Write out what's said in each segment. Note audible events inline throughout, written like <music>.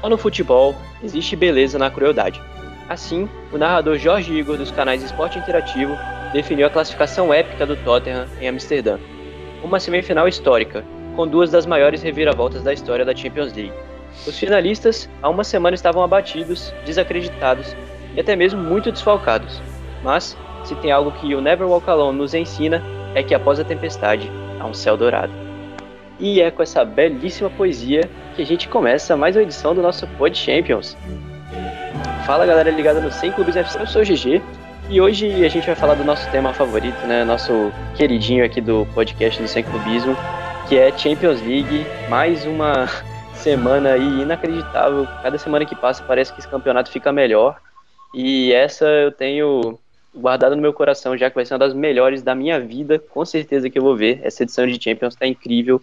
Só no futebol existe beleza na crueldade. Assim, o narrador Jorge Igor dos canais Esporte Interativo definiu a classificação épica do Tottenham em Amsterdã. Uma semifinal histórica, com duas das maiores reviravoltas da história da Champions League. Os finalistas, há uma semana, estavam abatidos, desacreditados e até mesmo muito desfalcados. Mas, se tem algo que o Never Walk Alone nos ensina, é que após a tempestade há um céu dourado. E é com essa belíssima poesia que a gente começa mais uma edição do nosso Pod Champions. Fala galera ligada no 100 Clubes FC, eu sou o GG e hoje a gente vai falar do nosso tema favorito, né? Nosso queridinho aqui do podcast do 100 Clubismo, que é Champions League. Mais uma <laughs> semana aí inacreditável. Cada semana que passa parece que esse campeonato fica melhor. E essa eu tenho guardada no meu coração, já que vai ser uma das melhores da minha vida. Com certeza que eu vou ver. Essa edição de Champions tá incrível.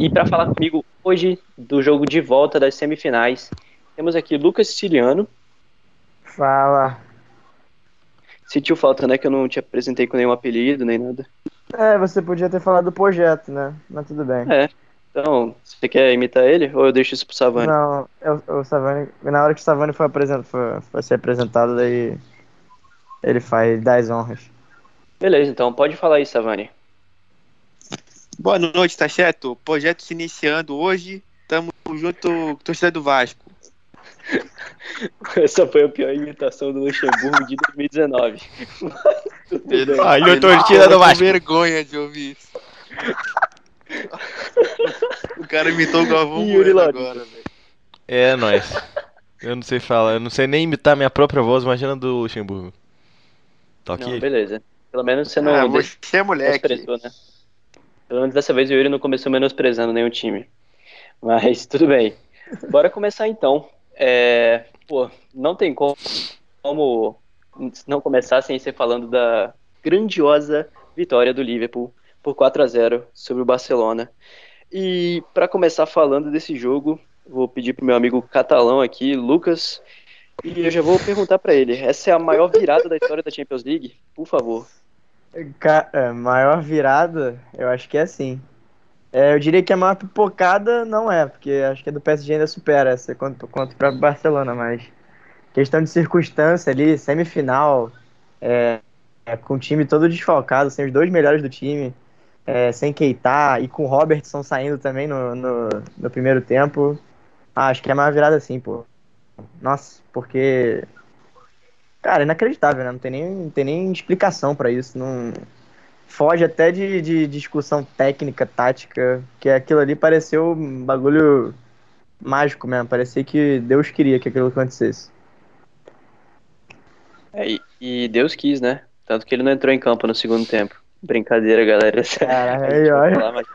E para falar comigo hoje do jogo de volta das semifinais, temos aqui Lucas Siciliano. Fala. Sentiu falta, né? Que eu não te apresentei com nenhum apelido, nem nada. É, você podia ter falado do projeto, né? Mas tudo bem. É. Então, você quer imitar ele ou eu deixo isso pro Savani? Não, eu, o Savani, na hora que o Savani foi, apresent, foi, foi ser apresentado, daí ele faz 10 honras. Beleza, então pode falar aí, Savani. Boa noite, tá certo? Projeto se iniciando hoje. Tamo junto, torcida do Vasco. Essa foi a pior imitação do Luxemburgo de 2019. Aí eu torcida do Vasco. vergonha de ouvir isso. o cara imitou o Galvão Bueno agora, velho. É, nós. Eu não sei falar, eu não sei nem imitar minha própria voz, imagina do Luxemburgo. Tá ok? Não, beleza. Pelo menos você não Ah, você é moleque. né? Pelo menos dessa vez o Yuri não começou menosprezando nenhum time. Mas <laughs> tudo bem. Bora começar então. É, pô, não tem como, como não começar sem ser falando da grandiosa vitória do Liverpool por 4 a 0 sobre o Barcelona. E para começar falando desse jogo, vou pedir pro meu amigo catalão aqui, Lucas, e eu já vou perguntar para ele, essa é a maior virada da história da Champions League? Por favor. É, maior virada, eu acho que é sim. É, eu diria que a maior pipocada não é, porque acho que a do PSG ainda supera essa contra, contra o próprio Barcelona, mas questão de circunstância ali, semifinal, é, é, com o time todo desfalcado, sem os dois melhores do time, é, sem Keita e com o Robertson saindo também no, no, no primeiro tempo, ah, acho que é a maior virada sim, pô. Nossa, porque Cara, inacreditável, né? Não tem nem, não tem nem explicação pra isso. Não foge até de, de discussão técnica, tática, que aquilo ali pareceu um bagulho mágico mesmo. Parecia que Deus queria que aquilo acontecesse. É, e, e Deus quis, né? Tanto que ele não entrou em campo no segundo tempo. Brincadeira, galera. Cara, A gente aí, vai olha. falar, mas-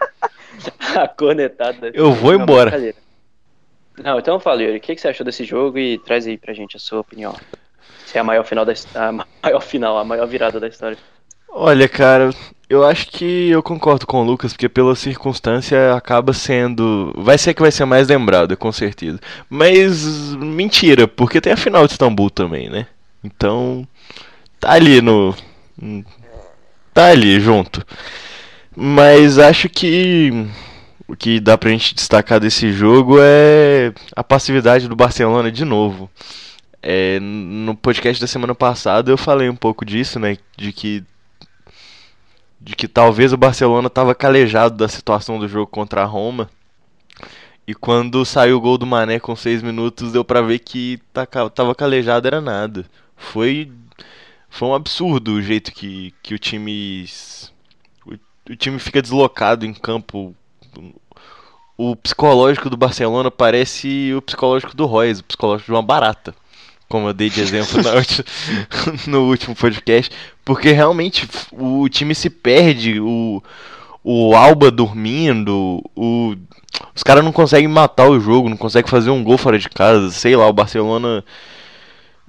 <laughs> A cornetada. Eu vou Não, embora. Não, então fala, Yuri, o que, que você achou desse jogo e traz aí pra gente a sua opinião. É a maior final da a maior final, a maior virada da história. Olha, cara, eu acho que eu concordo com o Lucas, porque pela circunstância acaba sendo. Vai ser que vai ser mais lembrado, com certeza. Mas mentira, porque tem a final de Istambul também, né? Então. Tá ali no. Tá ali junto. Mas acho que. O que dá pra gente destacar desse jogo é a passividade do Barcelona de novo. É, no podcast da semana passada eu falei um pouco disso, né? De que de que talvez o Barcelona estava calejado da situação do jogo contra a Roma. E quando saiu o gol do Mané com 6 minutos, deu pra ver que taca- tava calejado era nada. Foi foi um absurdo o jeito que, que o time o o time fica deslocado em campo. O psicológico do Barcelona parece o psicológico do Royce, o psicológico de uma barata. Como eu dei de exemplo <laughs> no último podcast. Porque realmente o time se perde, o, o Alba dormindo, o, os caras não conseguem matar o jogo, não conseguem fazer um gol fora de casa, sei lá, o Barcelona.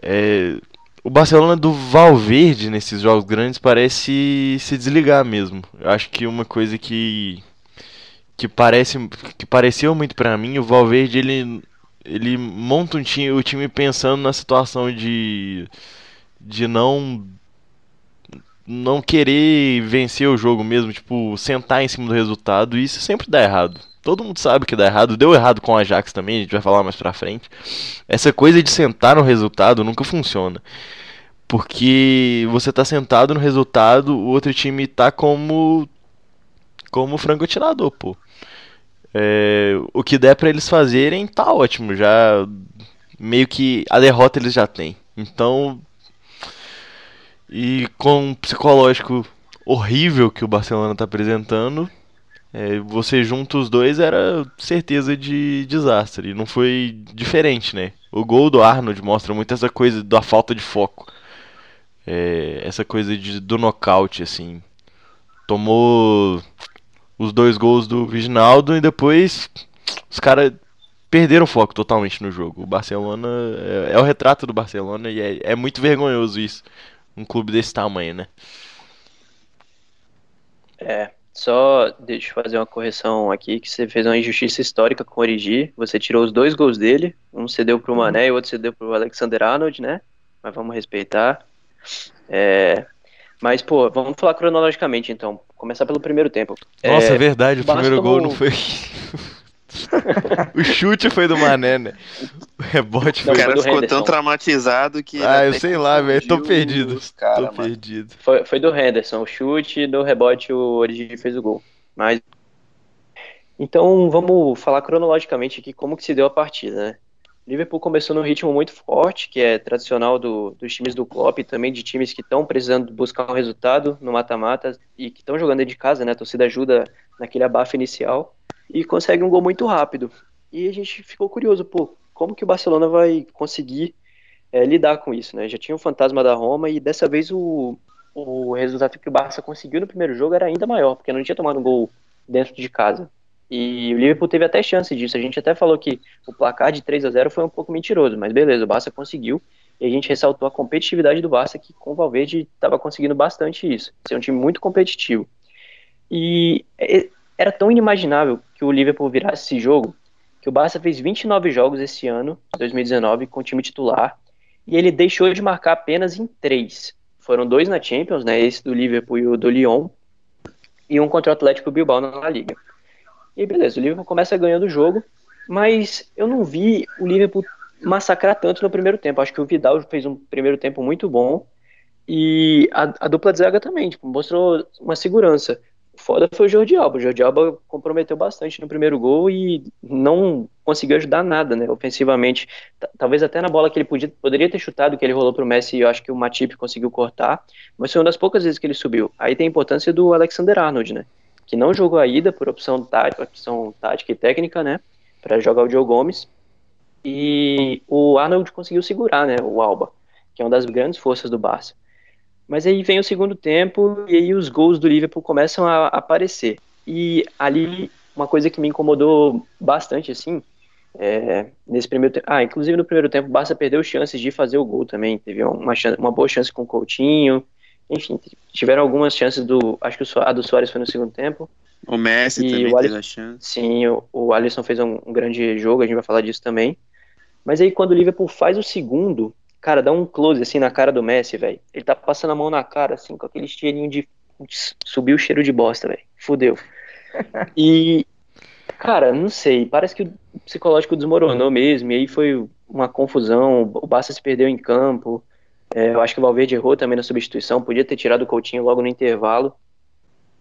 É, o Barcelona do Valverde nesses jogos grandes parece se desligar mesmo. Eu acho que uma coisa que que parece que pareceu muito para mim, o Valverde ele ele monta um time, o time pensando na situação de de não não querer vencer o jogo mesmo, tipo, sentar em cima do resultado, e isso sempre dá errado. Todo mundo sabe que dá errado, deu errado com a Ajax também, a gente vai falar mais pra frente. Essa coisa de sentar no resultado nunca funciona. Porque você tá sentado no resultado, o outro time tá como como frango atirador, pô. É, o que der para eles fazerem tá ótimo, já meio que a derrota eles já têm. Então, e com o psicológico horrível que o Barcelona tá apresentando, é, você junta os dois era certeza de desastre. E não foi diferente, né? O gol do Arnold mostra muito essa coisa da falta de foco. É, essa coisa de, do nocaute, assim. Tomou os dois gols do Viginaldo e depois os caras perderam o foco totalmente no jogo. O Barcelona é, é o retrato do Barcelona e é, é, muito vergonhoso isso. Um clube desse tamanho, né? É, só deixa eu fazer uma correção aqui, que você fez uma injustiça histórica com o Origi. Você tirou os dois gols dele, um cedeu pro Mané e o outro cedeu pro Alexander Arnold, né? Mas vamos respeitar. É, mas, pô, vamos falar cronologicamente então. Começar pelo primeiro tempo. Nossa, é, é verdade, o primeiro gol não foi. <laughs> o chute foi do Mané, né? O rebote foi. O cara ficou tão traumatizado que. Ah, eu sei lá, velho. Tô perdido. Cara, tô mano. perdido. Foi, foi do Henderson. O chute do rebote, o Origi fez o gol. Mas. Então, vamos falar cronologicamente aqui como que se deu a partida, né? Liverpool começou num ritmo muito forte, que é tradicional do, dos times do Klopp e também de times que estão precisando buscar um resultado no mata-mata e que estão jogando de casa, né? A torcida ajuda naquele abafo inicial e consegue um gol muito rápido. E a gente ficou curioso, pô, como que o Barcelona vai conseguir é, lidar com isso, né? Já tinha o fantasma da Roma e dessa vez o, o resultado que o Barça conseguiu no primeiro jogo era ainda maior, porque não tinha tomado um gol dentro de casa. E o Liverpool teve até chance disso. A gente até falou que o placar de 3 a 0 foi um pouco mentiroso, mas beleza, o Barça conseguiu. E a gente ressaltou a competitividade do Barça, que com o Valverde estava conseguindo bastante isso. Ser um time muito competitivo. E era tão inimaginável que o Liverpool virasse esse jogo, que o Barça fez 29 jogos esse ano, 2019, com o time titular, e ele deixou de marcar apenas em três. Foram dois na Champions, né, esse do Liverpool e o do Lyon, e um contra o Atlético Bilbao na Liga. E aí, beleza, o Liverpool começa ganhando o jogo, mas eu não vi o Liverpool massacrar tanto no primeiro tempo. Acho que o Vidal fez um primeiro tempo muito bom e a, a dupla de zaga também, tipo, mostrou uma segurança. Foda foi o Jordi Alba. O Jordi Alba comprometeu bastante no primeiro gol e não conseguiu ajudar nada, né, ofensivamente. Talvez até na bola que ele podia, poderia ter chutado, que ele rolou pro Messi, eu acho que o Matip conseguiu cortar, mas foi uma das poucas vezes que ele subiu. Aí tem a importância do Alexander Arnold, né, que não jogou a ida por opção tática, opção tática e técnica, né, para jogar o Joe Gomes. E o Arnold conseguiu segurar, né, o Alba, que é uma das grandes forças do Barça. Mas aí vem o segundo tempo e aí os gols do Liverpool começam a aparecer. E ali uma coisa que me incomodou bastante assim, é, nesse primeiro tempo, ah, inclusive no primeiro tempo o Barça perdeu chances de fazer o gol também, teve uma, chance, uma boa chance com o Coutinho, enfim, tiveram algumas chances do. Acho que a do Soares foi no segundo tempo. O Messi e também o Alisson, teve a chance. Sim, o, o Alisson fez um, um, grande jogo, a gente vai falar disso também. Mas aí quando o Liverpool faz o segundo, cara, dá um close assim na cara do Messi, velho. Ele tá passando a mão na cara, assim, com aquele cheirinho de. Subiu o cheiro de bosta, velho. Fudeu. <laughs> E. Cara, não sei, parece que o psicológico desmoronou mesmo, e aí foi uma confusão, o Barça se perdeu em campo. É, eu acho que o Valverde errou também na substituição, podia ter tirado o Coutinho logo no intervalo.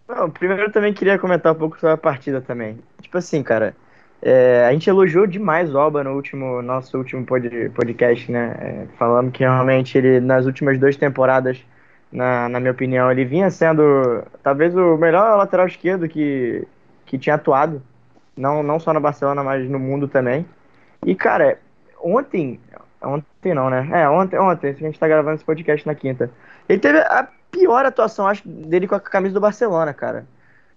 Não, primeiro eu também queria comentar um pouco sobre a partida também. Tipo assim, cara, é, a gente elogiou demais o Alba no último, nosso último pod, podcast, né? É, falando que realmente ele, nas últimas duas temporadas, na, na minha opinião. Ele vinha sendo talvez o melhor lateral esquerdo que, que tinha atuado, não, não só no Barcelona, mas no mundo também. E, cara, ontem. Ontem não, né? É, ontem, ontem, a gente tá gravando esse podcast na quinta. Ele teve a pior atuação, acho, dele com a camisa do Barcelona, cara.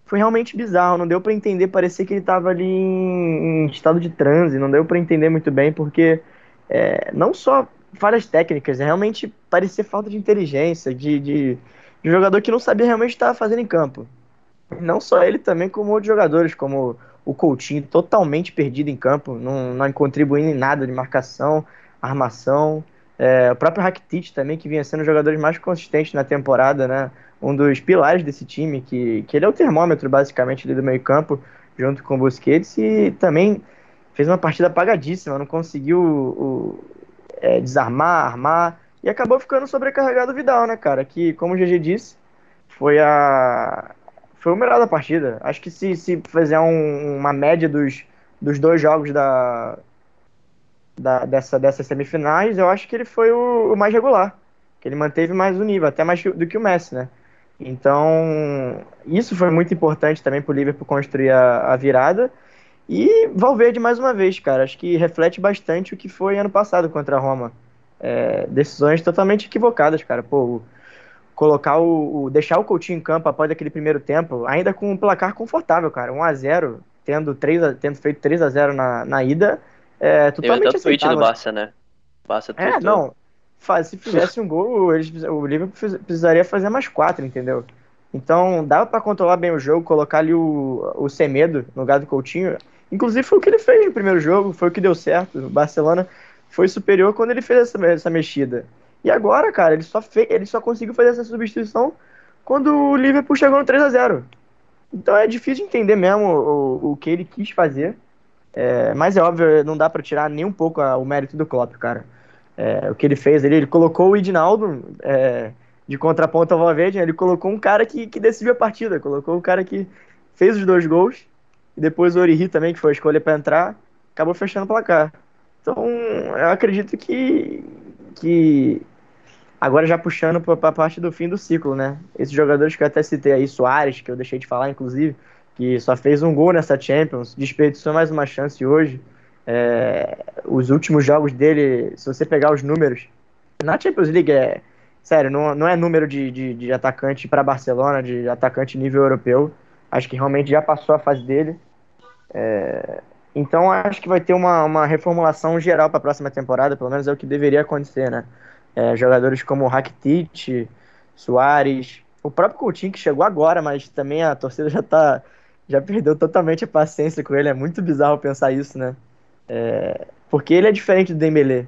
Foi realmente bizarro, não deu para entender, parecia que ele tava ali em, estado de transe, não deu para entender muito bem, porque é, não só falhas técnicas, realmente parecia falta de inteligência, de, de, de jogador que não sabia realmente estar fazendo em campo. Não só ele também, como outros jogadores, como o Coutinho, totalmente perdido em campo, não, não contribuindo em nada de marcação, armação. É, o próprio Rakitic também, que vinha sendo um jogador mais consistente na temporada, né? Um dos pilares desse time, que, que ele é o termômetro, basicamente, ali do meio campo, junto com o Busquets, e também fez uma partida apagadíssima, não conseguiu o, é, desarmar, armar, e acabou ficando sobrecarregado o Vidal, né, cara? Que, como o GG disse, foi a. Foi o melhor da partida. Acho que se, se fizer um, uma média dos, dos dois jogos da, da, dessa, dessas semifinais, eu acho que ele foi o, o, mais regular. Que ele manteve mais o nível, até mais do que o Messi, né? Então, isso foi muito importante também para o Liverpool construir a, a virada. E Valverde mais uma vez, cara, acho que reflete bastante o que foi ano passado contra a Roma. É, decisões totalmente equivocadas, cara. Pô, colocar o, o, deixar o Coutinho em campo após aquele primeiro tempo, ainda com um placar confortável, cara, 1 a 0, tendo 3 a, tendo feito 3 a 0 na, na ida, é totalmente Teve até o tweet do Barça, né? Barça é, não. Faz, se fizesse um gol, eles, o Liverpool precisaria fazer mais quatro, entendeu? Então, dava para controlar bem o jogo, colocar ali o, o Semedo no lugar do Coutinho. Inclusive foi o que ele fez no primeiro jogo, foi o que deu certo. O Barcelona foi superior quando ele fez essa, essa mexida. E agora, cara, ele só, fez, ele só conseguiu fazer essa substituição quando o Liverpool chegou no 3 a 0 Então é difícil de entender mesmo o, o que ele quis fazer. É, mas é óbvio, não dá para tirar nem um pouco a, o mérito do Klopp, cara. É, o que ele fez ele, ele colocou o Idinaldo é, de contraponto ao Valverde, né? ele colocou um cara que, que decidiu a partida, colocou o cara que fez os dois gols e depois o Origi também, que foi a escolha para entrar, acabou fechando o placar. Então, eu acredito que, que agora já puxando para a parte do fim do ciclo, né? Esses jogadores que eu até citei aí, Soares, que eu deixei de falar, inclusive, que só fez um gol nessa Champions, desperdiçou mais uma chance hoje. É, os últimos jogos dele, se você pegar os números, na Champions League é. Sério, não, não é número de, de, de atacante para Barcelona, de atacante nível europeu. Acho que realmente já passou a fase dele. É, então acho que vai ter uma, uma reformulação geral para a próxima temporada, pelo menos é o que deveria acontecer, né? É, jogadores como Rakitic, Soares, o próprio Coutinho que chegou agora, mas também a torcida já tá já perdeu totalmente a paciência com ele, é muito bizarro pensar isso, né? É, porque ele é diferente do Dembélé.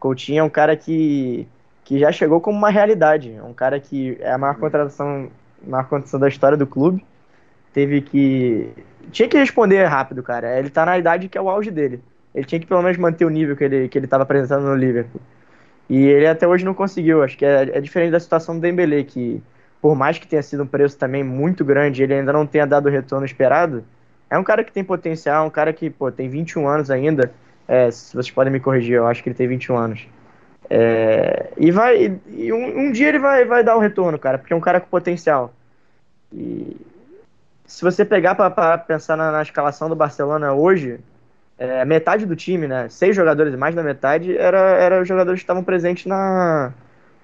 Coutinho é um cara que, que já chegou como uma realidade, é um cara que é a maior contratação, maior contratação da história do clube teve que. Tinha que responder rápido, cara. Ele tá na idade que é o auge dele. Ele tinha que pelo menos manter o nível que ele, que ele tava apresentando no Liverpool. E ele até hoje não conseguiu. Acho que é, é diferente da situação do Dembele, que por mais que tenha sido um preço também muito grande, ele ainda não tenha dado o retorno esperado. É um cara que tem potencial, um cara que pô, tem 21 anos ainda. É, vocês podem me corrigir, eu acho que ele tem 21 anos. É, e vai. E um, um, dia ele vai, vai dar o retorno, cara, porque é um cara com potencial. E, se você pegar para pensar na, na, escalação do Barcelona hoje, é, metade do time, né, seis jogadores, mais da metade, era, era os jogadores que estavam presentes na,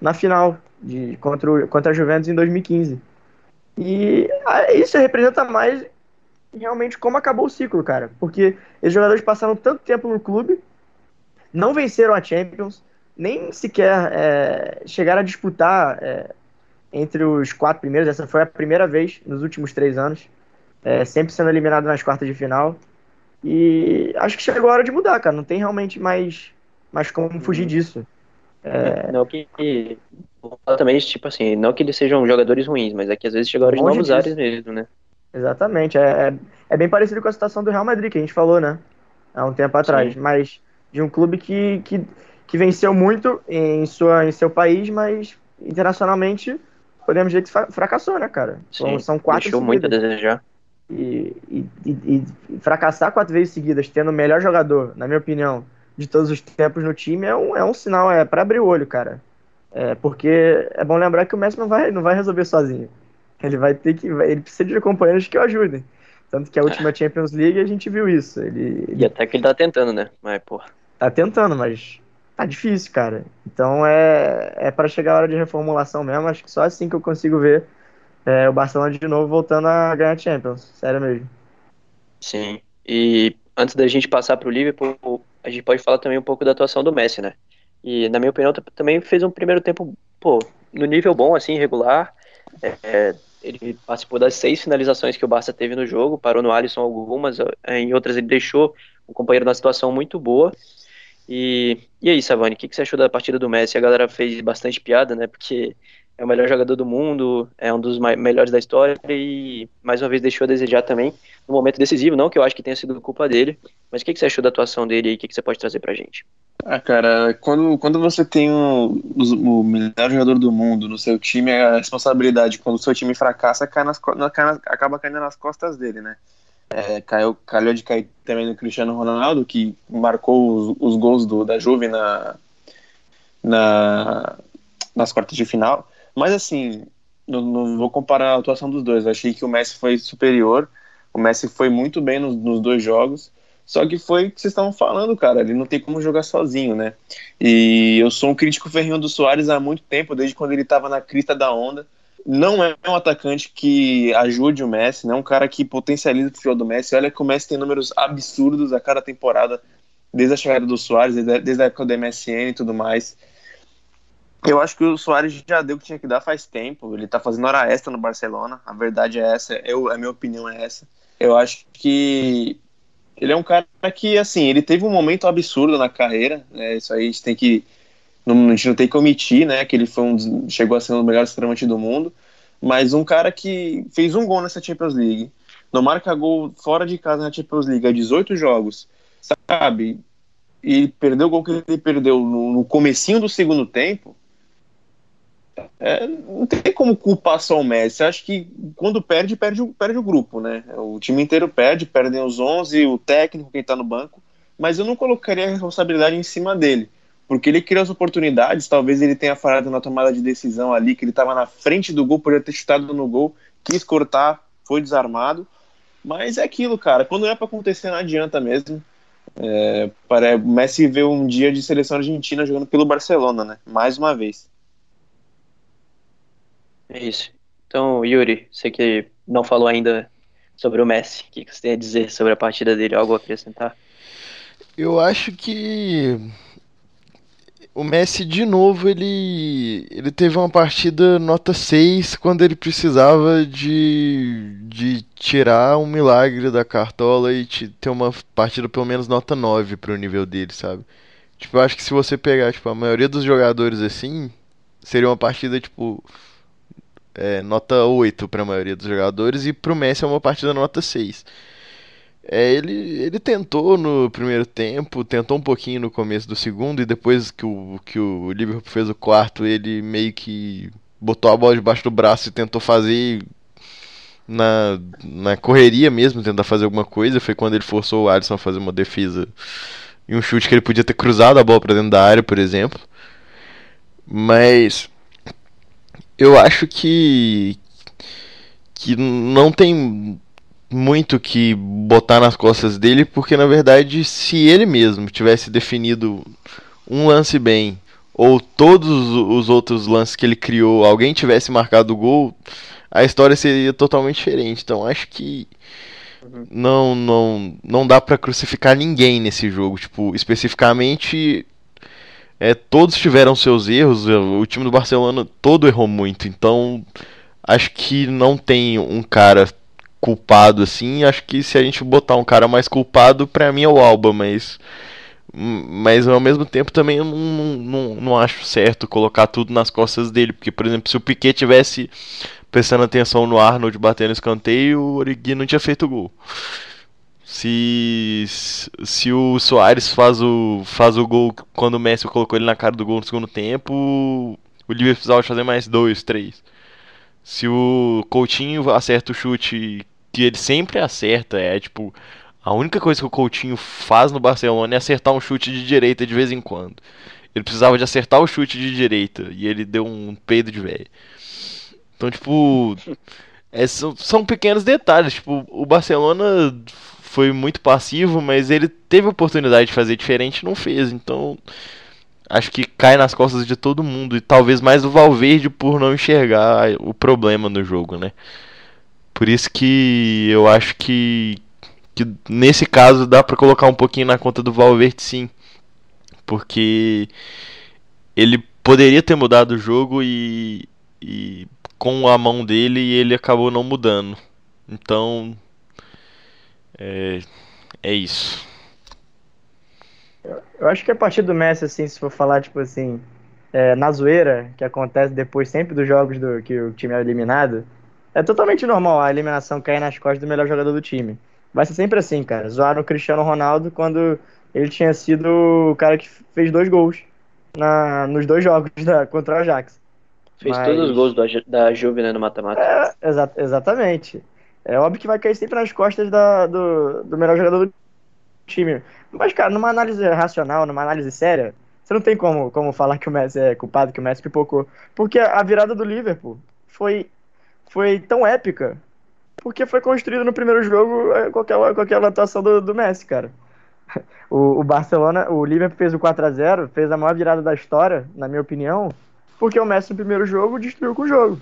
na final de, contra, o, contra a Juventus em 2015. E isso representa mais realmente como acabou o ciclo, cara. Porque esses jogadores passaram tanto tempo no clube, não venceram a Champions, nem sequer é, chegaram a disputar é, entre os quatro primeiros. Essa foi a primeira vez nos últimos três anos é, sempre sendo eliminado nas quartas de final. E acho que chegou a hora de mudar, cara. Não tem realmente mais, mais como fugir uhum. disso. É... Não que. Também, tipo assim, não que eles sejam jogadores ruins, mas é que às vezes hora de novos ares mesmo, né? Exatamente. É, é, é, bem parecido com a situação do Real Madrid, que a gente falou, né? Há um tempo atrás. Sim. Mas de um clube que, que, que venceu muito em, sua, em seu país, mas internacionalmente podemos dizer que fracassou, né, cara? Sim, São quatro Deixou muito a desejar e, e, e, fracassar quatro vezes seguidas, tendo o melhor jogador, na minha opinião, de todos os tempos no time, é um, é um sinal, é para abrir o olho, cara. É, porque é bom lembrar que o Messi não vai, não vai resolver sozinho. Ele vai ter que. Ele precisa de companheiros que o ajudem. Tanto que a última Champions League a gente viu isso. Ele, ele E até que ele tá tentando, né? Mas, pô. tá tentando, mas tá difícil, cara. Então é, é para chegar a hora de reformulação mesmo. Acho que só assim que eu consigo ver é, o Barcelona de novo voltando a ganhar Champions. Sério mesmo. Sim. E antes da gente passar pro Liverpool, a gente pode falar também um pouco da atuação do Messi, né? E na minha opinião, também fez um primeiro tempo, pô, no nível bom, assim, regular. É, é, ele participou das seis finalizações que o Barça teve no jogo, parou no Alisson algumas, eh, em outras ele deixou o companheiro numa situação muito boa. E, e aí, Savani, o que, que você achou da partida do Messi? A galera fez bastante piada, né? Porque é o melhor jogador do mundo, é um dos melhores da história e mais uma vez deixou a desejar também no momento decisivo, não que eu acho que tenha sido culpa dele, mas o que, que você achou da atuação dele e o que, que você pode trazer pra gente? Ah, cara, quando, quando você tem o, o, melhor jogador do mundo no seu time, a responsabilidade quando o seu time fracassa cai nas, cai nas- acaba caindo nas costas dele, né? É, caiu, calhou de cair também no Cristiano Ronaldo, que marcou os, os gols do, da Juve na, na, nas quartas de final. Mas assim, não, não vou comparar a atuação dos dois. Eu achei que o Messi foi superior. O Messi foi muito bem nos, nos dois jogos. Só que foi o que vocês estavam falando, cara. Ele não tem como jogar sozinho, né? E eu sou um crítico ferrinho do Soares há muito tempo, desde quando ele estava na crista da onda. Não é um atacante que ajude o Messi, não é um cara que potencializa o futebol do Messi. Olha que o Messi tem números absurdos a cada temporada, desde a chegada do Soares, desde, desde a época do MSN e tudo mais. Eu acho que o Soares já deu o que tinha que dar faz tempo. Ele tá fazendo hora extra no Barcelona. A verdade é essa. Eu, a minha opinião é essa. Eu acho que ele é um cara que, assim, ele teve um momento absurdo na carreira. Né? Isso aí a gente tem que. Não, a gente não tem que omitir, né? Que ele foi um, chegou a ser um dos melhores centroavantes do mundo. Mas um cara que fez um gol nessa Champions League. Não marca gol fora de casa na Champions League há 18 jogos. Sabe? E perdeu o gol que ele perdeu no, no comecinho do segundo tempo. É, não tem como culpar só o Messi. Acho que quando perde, perde, o- perde o grupo, né? O time inteiro perde, perdem os 11, o técnico, quem tá no banco. Mas eu não colocaria a responsabilidade em cima dele. Porque ele criou as oportunidades, talvez ele tenha falhado na tomada de decisão ali, que ele estava na frente do gol, poderia ter chutado no gol, quis cortar, foi desarmado. Mas é aquilo, cara. Quando é para acontecer, não adianta mesmo. É, para o Messi vê um dia de seleção argentina jogando pelo Barcelona, né? Mais uma vez. É isso. Então, Yuri, você que não falou ainda sobre o Messi, o que, você tem a dizer sobre a partida dele? Algo a acrescentar? Eu acho que o Messi de novo ele ele teve uma partida nota 6 quando ele precisava de de tirar um milagre da cartola e te- ter uma partida pelo menos nota 9 pro nível dele, sabe? Tipo, eu acho que se você pegar, tipo, a maioria dos jogadores assim, seria uma partida tipo é, nota 8 para a maioria dos jogadores e pro Messi é uma partida nota 6. É, ele, ele tentou no primeiro tempo, tentou um pouquinho no começo do segundo, e depois que o, que o Liverpool fez o quarto, ele meio que botou a bola debaixo do braço e tentou fazer na, na correria mesmo, tentar fazer alguma coisa. Foi quando ele forçou o Alisson a fazer uma defesa e um chute que ele podia ter cruzado a bola para dentro da área, por exemplo. Mas eu acho que que não tem muito que botar nas costas dele, porque na verdade, se ele mesmo tivesse definido um lance bem, ou todos os outros lances que ele criou, alguém tivesse marcado o gol, a história seria totalmente diferente. Então acho que não não não dá pra crucificar ninguém nesse jogo, tipo, especificamente é, todos tiveram seus erros, o time do Barcelona todo errou muito, então acho que não tem um cara culpado assim. Acho que se a gente botar um cara mais culpado, pra mim é o Alba, mas mas ao mesmo tempo também eu não, não, não acho certo colocar tudo nas costas dele, porque por exemplo, se o Piquet tivesse prestando atenção no Arnold batendo escanteio, o Origi não tinha feito gol. Se, se o Soares faz o, faz o gol quando o Messi colocou ele na cara do gol no segundo tempo, o Liverpool precisava fazer mais dois, três. Se o Coutinho acerta o chute que ele sempre acerta, é tipo. A única coisa que o Coutinho faz no Barcelona é acertar um chute de direita de vez em quando. Ele precisava de acertar o chute de direita e ele deu um peido de velho. Então, tipo, é, são, são pequenos detalhes. Tipo, o Barcelona foi muito passivo, mas ele teve a oportunidade de fazer diferente e não fez. Então, acho que cai nas costas de todo mundo. E talvez mais do Valverde por não enxergar o problema no jogo, né? Por isso que eu acho que, que nesse caso dá para colocar um pouquinho na conta do Valverde sim. Porque ele poderia ter mudado o jogo e, e com a mão dele ele acabou não mudando. Então é, é isso. Eu acho que a partir do Messi, assim, se for falar, tipo assim, é, na zoeira, que acontece depois sempre dos jogos do que o time é eliminado, é totalmente normal a eliminação cair nas costas do melhor jogador do time. Vai ser sempre assim, cara. Zoaram o Cristiano Ronaldo quando ele tinha sido o cara que fez dois gols na, nos dois jogos da, contra o Ajax. Fez Mas... todos os gols da, da Juve né, no mata-mata. É, exa exatamente. É óbvio que vai cair sempre nas costas da, do, do melhor jogador do time. Mas, cara, numa análise racional, numa análise séria, você não tem como, como falar que o Messi é culpado, que o Messi pipocou. Porque a virada do Liverpool foi, foi tão épica porque foi construído no primeiro jogo é, com aquela, com aquela atuação do, do Messi, cara. <laughs> O, o Barcelona, o Liverpool fez o 4 a 0 fez a maior virada da história, na minha opinião, porque o Messi no primeiro jogo destruiu com o jogo.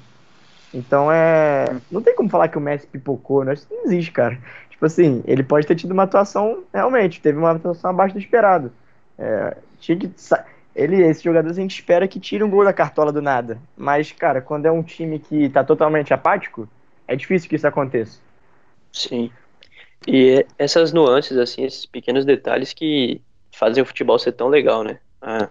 Então é. Não tem como falar que o Messi pipocou, né? Isso não existe, cara. Tipo assim, ele pode ter tido uma atuação, realmente, teve uma atuação abaixo do esperado. É, tinha que. Ele, esse jogador a gente espera que tire um gol da cartola do nada. Mas, cara, quando é um time que tá totalmente apático, é difícil que isso aconteça. Sim. E essas nuances, assim, esses pequenos detalhes que fazem o futebol ser tão legal, né? Ah,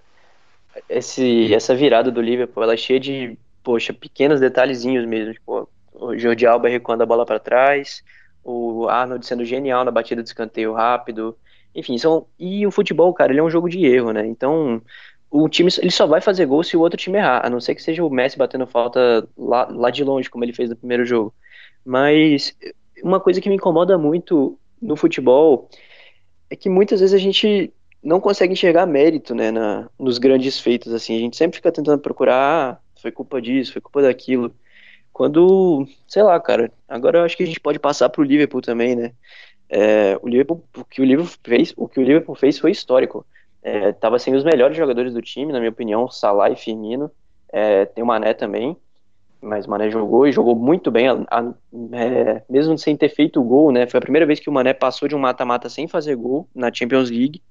esse, essa virada do Liverpool, ela é cheia de, poxa, pequenos detalhezinhos mesmo. Tipo, o Jordi Alba recuando a bola para trás, o Arnold sendo genial na batida de escanteio rápido. Enfim, são, e o futebol, cara, ele é um jogo de erro, né? Então, o time ele só vai fazer gol se o outro time errar, a não ser que seja o Messi batendo falta lá, lá de longe, como ele fez no primeiro jogo. Mas uma coisa que me incomoda muito no futebol é que muitas vezes a gente não consegue enxergar mérito, né, na, nos grandes feitos, assim. A gente sempre fica tentando procurar, ah, foi culpa disso, foi culpa daquilo. Quando, sei lá, cara, agora eu acho que a gente pode passar pro Liverpool também, né? É, o Liverpool, o que o Liverpool fez, o que o Liverpool fez foi histórico. É, tava sendo os melhores jogadores do time, na minha opinião, Salah e Firmino. É, tem o Mané também mas o Mané jogou e jogou muito bem, a, a, é, mesmo sem ter feito o gol, né? Foi a primeira vez que o Mané passou de um mata-mata sem fazer gol na Champions League.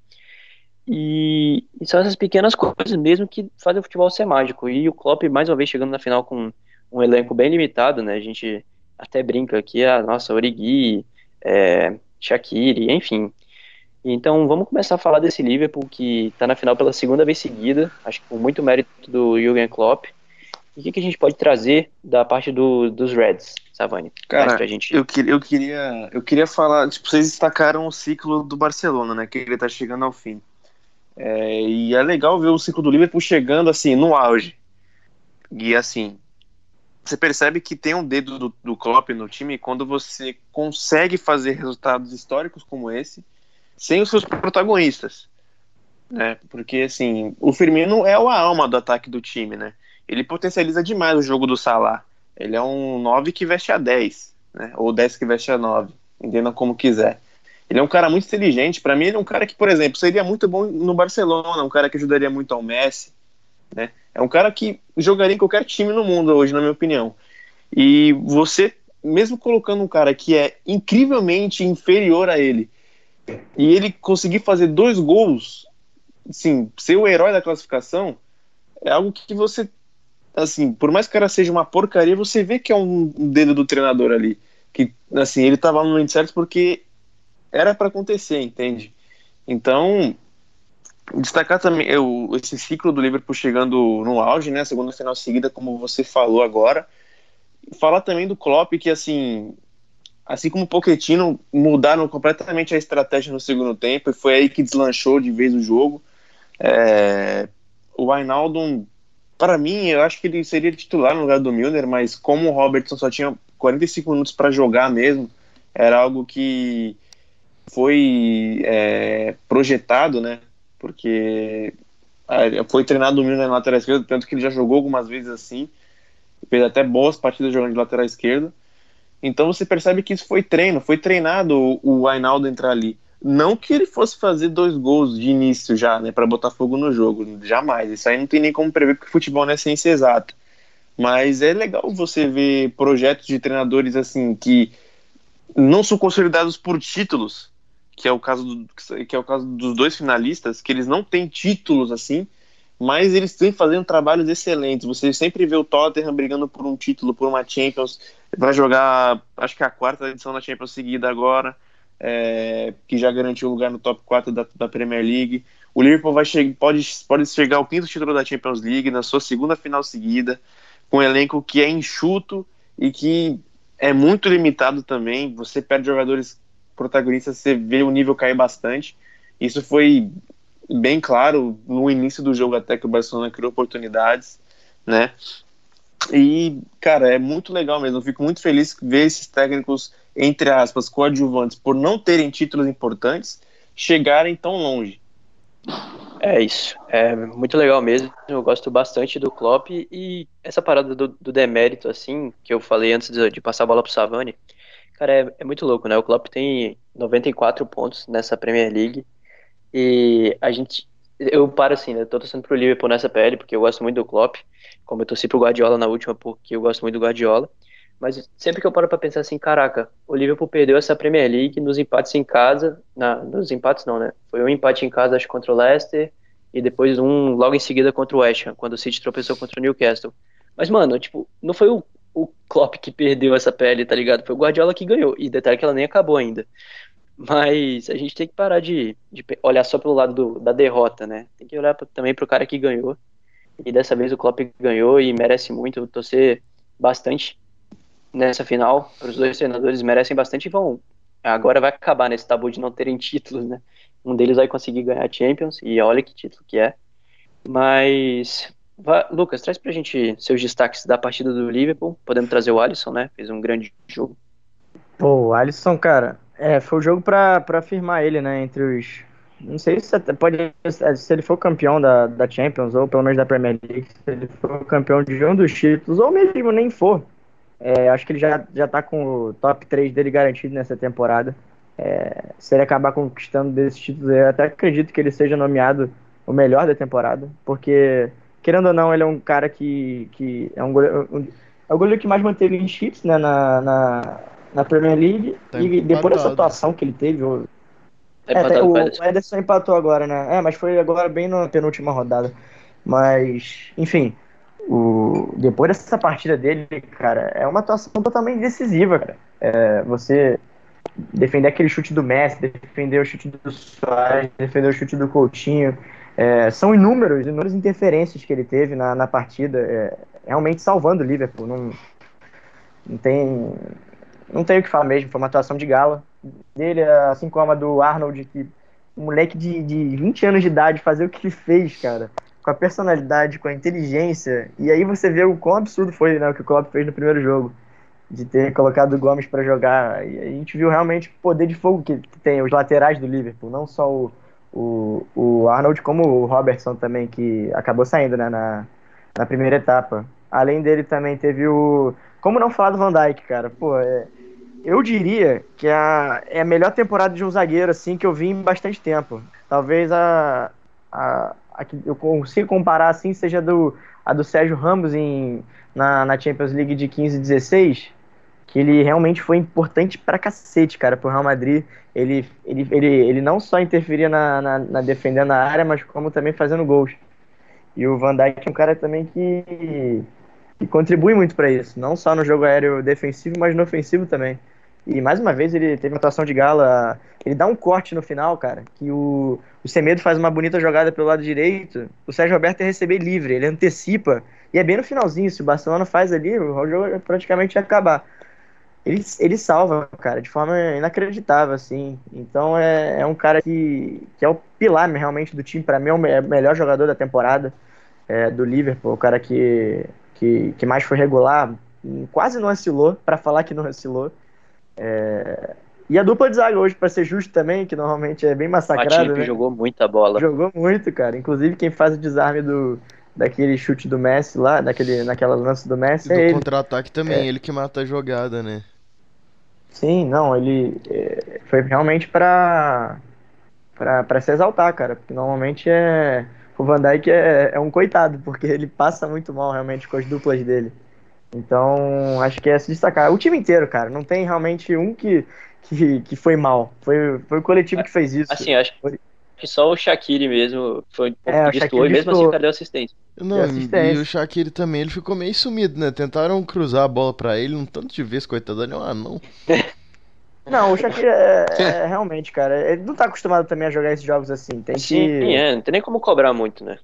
E, e, são essas pequenas coisas mesmo que fazem o futebol ser mágico. E o Klopp, mais uma vez, chegando na final com um elenco bem limitado, né? A gente até brinca aqui, a nossa Origi, é, Shaqiri, enfim. Então vamos começar a falar desse Liverpool que está na final pela segunda vez seguida, acho que com muito mérito do Jürgen Klopp. E o que, que, a gente pode trazer da parte do, dos Reds, Savani? Cara, gente... eu, que, eu, queria, eu queria falar, tipo, vocês destacaram o ciclo do Barcelona, né, que ele tá chegando ao fim. É, e é legal ver o ciclo do Liverpool chegando, assim, no auge. E, assim, você percebe que tem um dedo do, do Klopp no time quando você consegue fazer resultados históricos como esse sem os seus protagonistas. Né? Porque, assim, o Firmino é a alma do ataque do time, né? ele potencializa demais o jogo do Salah. Ele é um 9 que veste a 10, né? Ou 10 que veste a 9, entenda como quiser. Ele é um cara muito inteligente. Para mim, ele é um cara que, por exemplo, seria muito bom no Barcelona, um cara que ajudaria muito ao Messi, né? É um cara que jogaria em qualquer time no mundo hoje, na minha opinião. E você, mesmo colocando um cara que é incrivelmente inferior a ele, e ele conseguir fazer dois gols, sim, ser o herói da classificação, é algo que você assim, por mais que o cara seja uma porcaria, você vê que é um dedo do treinador ali. Que, assim, ele tava no momento certo porque era para acontecer, entende? Então, destacar também eu, esse ciclo do Liverpool chegando no auge, né? Segunda final seguida, como você falou agora. Falar também do Klopp, que, assim, assim como o Pochettino, mudaram completamente a estratégia no segundo tempo, e foi aí que deslanchou de vez o jogo. É, o Wijnaldum para mim, eu acho que ele seria titular no lugar do Milner, mas como o Robertson só tinha 45 minutos para jogar mesmo, era algo que foi é, projetado, né? Porque é, foi treinado domingo na lateral esquerda, tanto que ele já jogou algumas vezes assim, fez até boas partidas jogando de lateral esquerda. Então você percebe que isso foi treino, foi treinado o Ainaldo entrar ali. Não que ele fosse fazer dois gols de início já, né, para botar fogo no jogo, jamais. Isso aí não tem nem como prever, porque futebol não é ciência exata. Mas é legal você ver projetos de treinadores assim que não são consolidados por títulos, que é o caso do, que é o caso dos dois finalistas, que eles não têm títulos assim, mas eles têm fazendo trabalhos excelentes. Você sempre vê o Tottenham brigando por um título, por uma Champions, vai jogar, acho que é a quarta edição da Champions seguida agora, é, que já garantiu lugar no top 4 da, da Premier League. O Liverpool vai pode, pode chegar ao quinto título da Champions League na sua segunda final seguida, com um elenco que é enxuto e que é muito limitado também. Você perde jogadores protagonistas, você vê o nível cair bastante. Isso foi bem claro no início do jogo até que o Barcelona criou oportunidades, né? E, cara, é muito legal mesmo. Eu fico muito feliz ver esses técnicos, entre aspas, coadjuvantes, por não terem títulos importantes, chegarem tão longe. É isso. É muito legal mesmo. Eu gosto bastante do Klopp e essa parada do, do demérito, assim, que eu falei antes de, de passar a bola pro Savani, cara, é, é, muito louco, né? O Klopp tem 94 pontos nessa Premier League e a gente. Eu paro assim, né? Tô torcendo pro Liverpool nessa PL porque eu gosto muito do Klopp, como eu torci pro Guardiola na última porque eu gosto muito do Guardiola. Mas sempre que eu paro para pensar assim, caraca, o Liverpool perdeu essa Premier League nos empates em casa, na, nos empates não, né? Foi um empate em casa, acho, contra o Leicester, e depois um logo em seguida contra o West Ham, quando o City tropeçou contra o Newcastle. Mas, mano, tipo, não foi o, o Klopp que perdeu essa pele, tá ligado? Foi o Guardiola que ganhou. E detalhe que ela nem acabou ainda. Mas a gente tem que parar de, de olhar só pelo lado do, da derrota, né? Tem que olhar pra, também pro cara que ganhou. E dessa vez o Klopp ganhou e merece muito torcer bastante nessa final. Os dois treinadores merecem bastante e vão. Agora vai acabar nesse tabu de não terem <laughs> títulos, né? Um deles vai conseguir ganhar Champions e olha que título que é. Mas vai, Lucas, traz pra gente seus destaques da partida do Liverpool. Podemos trazer o Alisson, né? Fez um grande jogo. Pô, o Alisson, cara, é, foi o jogo pra, pra firmar ele, né? Entre os. Não sei se pode. Se ele for campeão da, da Champions, ou pelo menos da Premier League, se ele for campeão de um dos títulos, ou mesmo nem for. É, acho que ele já, já tá com o top 3 dele garantido nessa temporada. É, se ele acabar conquistando desses títulos, eu até acredito que ele seja nomeado o melhor da temporada, porque, querendo ou não, ele é um cara que, que é um goleiro, um, é o goleiro que mais manteve em chips né, na, na, na, Premier League, tá e depois dessa atuação que ele teve, o, é, é o, o Ederson empatou agora, né? É, mas foi agora bem na penúltima rodada. Mas, enfim, o, depois dessa partida dele, cara, é uma atuação totalmente decisiva, cara. É, você defender aquele chute do Messi, defender o chute do Soares, defender o chute do Coutinho, é, são inúmeros, inúmeras interferências que ele teve na, na partida, é, realmente salvando o Liverpool. Não, não tem não tem o que falar mesmo, foi uma atuação de gala dele, assim como a do Arnold, que um moleque de, de 20 anos de idade fazer o que ele fez, cara com a personalidade, com a inteligência. E aí você vê o quão absurdo foi né, o que o Klopp fez no primeiro jogo. De ter colocado o Gomes para jogar. E a gente viu realmente o poder de fogo que, tem os laterais do Liverpool. Não só o, o, o Arnold, como o Robertson também, que acabou saindo né, na, na primeira etapa. Além dele também teve o. Como não falar do Van Dijk, cara? Pô, é, eu diria que a, é a melhor temporada de um zagueiro assim que eu vi em bastante tempo. Talvez a, a, que eu consigo comparar assim seja do, a do Sérgio Ramos em, na, na Champions League de 15 e 16, que ele realmente foi importante pra cacete, cara, pro Real Madrid. Ele, ele, ele, ele não só interferia na, na, na defendendo a área, mas como também fazendo gols. E o Van Dijk é um cara também que, que contribui muito para isso, não só no jogo aéreo defensivo, mas no ofensivo também. E mais uma vez ele teve uma atuação de gala. Ele dá um corte no final, cara, que o, o Semedo faz uma bonita jogada pelo lado direito. O Sérgio Roberto ia receber livre, ele antecipa. E é bem no finalzinho, se o Barcelona faz ali, o jogo praticamente ia acabar. Ele, ele salva, cara, de forma inacreditável, assim. Então é, é um cara que, que é o pilar realmente do time. Para mim é o melhor jogador da temporada é, do Liverpool, o cara que, que, que mais foi regular. Quase não oscilou, para falar que não oscilou. É, E a dupla de zaga hoje, pra ser justo também, que normalmente é bem massacrada, Matip né? jogou muita bola. Jogou muito, cara. Inclusive, quem faz o desarme do, daquele chute do Messi lá, daquele, naquela lance do Messi, E é do contra-ataque também, ele que mata a jogada, né? Sim, não, ele é, foi realmente pra, pra se exaltar, cara. Porque normalmente é. O Van Dijk é, é um coitado, porque ele passa muito mal realmente com as duplas dele. Então, acho que é se destacar. O time inteiro, cara. Não tem realmente um que, que, que foi mal. Foi, foi o coletivo que fez isso. Assim, acho que só o Shaqiri mesmo foi um pouco É, o que Shaqiri destoou, e mesmo assim cara deu assistência. Não, E e, o Shaqiri também, ele ficou meio sumido, né? Tentaram cruzar a bola pra ele um tanto de vezes, coitado, ele é um anão. <laughs> Não, o Shaqiri é, é realmente, cara. Ele não tá acostumado também a jogar esses jogos assim. Tem Sim, que. é, não tem nem como cobrar muito, né?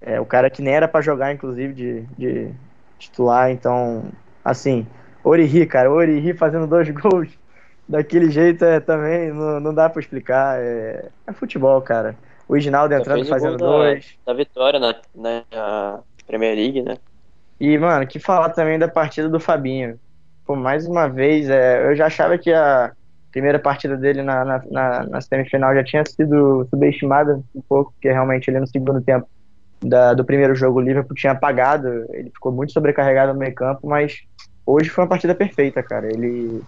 É, o cara que nem era pra jogar, inclusive, de, de titular, então, assim, Origi, cara, Origi fazendo dois <laughs> gols daquele jeito é também, não, não dá pra explicar, é, é futebol, cara. O Reginaldo entrando fazendo da- dois. Da vitória na, na Premier League, né? E, mano, que falar também da partida do Fabinho. Pô, mais uma vez, é, eu já achava que a primeira partida dele na, na, na, na semifinal já tinha sido subestimada um pouco, porque realmente ele no segundo tempo da, do primeiro jogo o Liverpool tinha apagado, ele ficou muito sobrecarregado no meio campo, mas hoje foi uma partida perfeita, cara. Ele,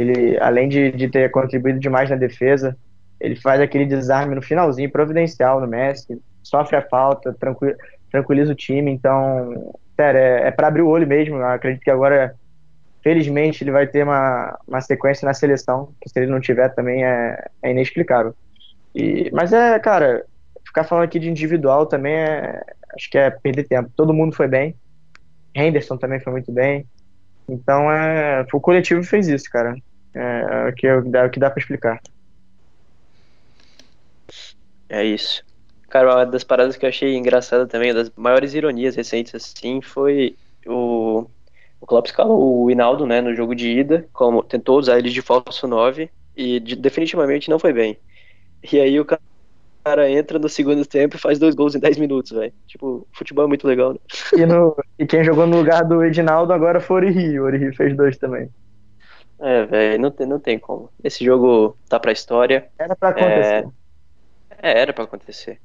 ele além de, de ter contribuído demais na defesa, ele faz aquele desarme no finalzinho, providencial no Messi, sofre a falta, tranqui- tranquiliza o time, então Sério, é, é para abrir o olho mesmo. Eu acredito que agora, felizmente, ele vai ter uma, uma sequência na seleção, que se ele não tiver também é, é inexplicável. E, mas é, cara, ficar falando aqui de individual também é, acho que é perder tempo. Todo mundo foi bem. Henderson também foi muito bem. Então, é, o coletivo fez isso, cara. É, é o que, é o que dá para explicar. É isso. Cara, uma das paradas que eu achei engraçada também, das maiores ironias recentes, assim, foi o, o Klopp escalou o Hinaldo, né, no jogo de ida, como tentou usar ele de falso 9 e de- definitivamente não foi bem. E aí o ca- cara entra no segundo tempo e faz dois gols em 10 minutos, velho. Tipo, futebol é muito legal, né? E, no, e quem jogou no lugar do Edinaldo agora foi o Origi. O Origi fez dois também. É, velho, não tem, não tem como. Esse jogo tá pra história. Era pra acontecer. É, era pra acontecer.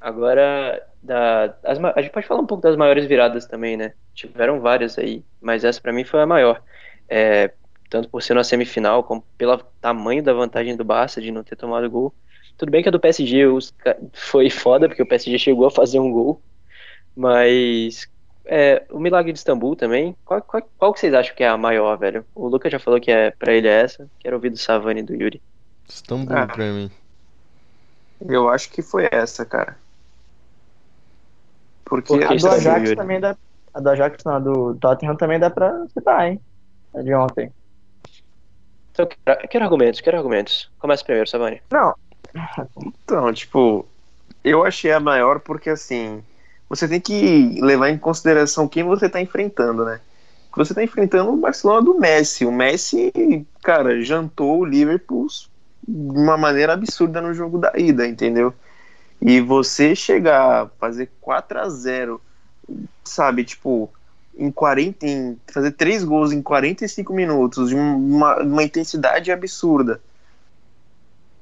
Agora, da, as a gente pode falar um pouco das maiores viradas também, né? Tiveram várias aí, mas essa pra mim foi a maior. É, tanto por ser na semifinal, como pelo tamanho da vantagem do Barça de não ter tomado gol. Tudo bem que a do PSG os foi foda, porque o PSG chegou a fazer um gol, mas é, o Milagre de Istambul também, qual, qual, qual que vocês acham que é a maior, velho? O Lucas já falou que é pra ele é essa, quero ouvir do Savani e do Yuri. Istambul Ah. pra mim. Eu acho que foi essa, cara. Porque Por que A do Ajax também dá. A do Ajax não, a do Tottenham também dá pra citar, hein? A de ontem. Então, quero, eu quero argumentos, quero argumentos. Começa primeiro, Savani. Não, <laughs> Então, tipo, eu achei a maior porque assim, você tem que levar em consideração quem você tá enfrentando, né? Você tá enfrentando o Barcelona do Messi. O Messi, cara, jantou o Liverpool de uma maneira absurda no jogo da ida, entendeu? E você chegar a fazer 4 a 0 sabe, tipo, em 40, em fazer três gols em 45 minutos, de uma, uma intensidade absurda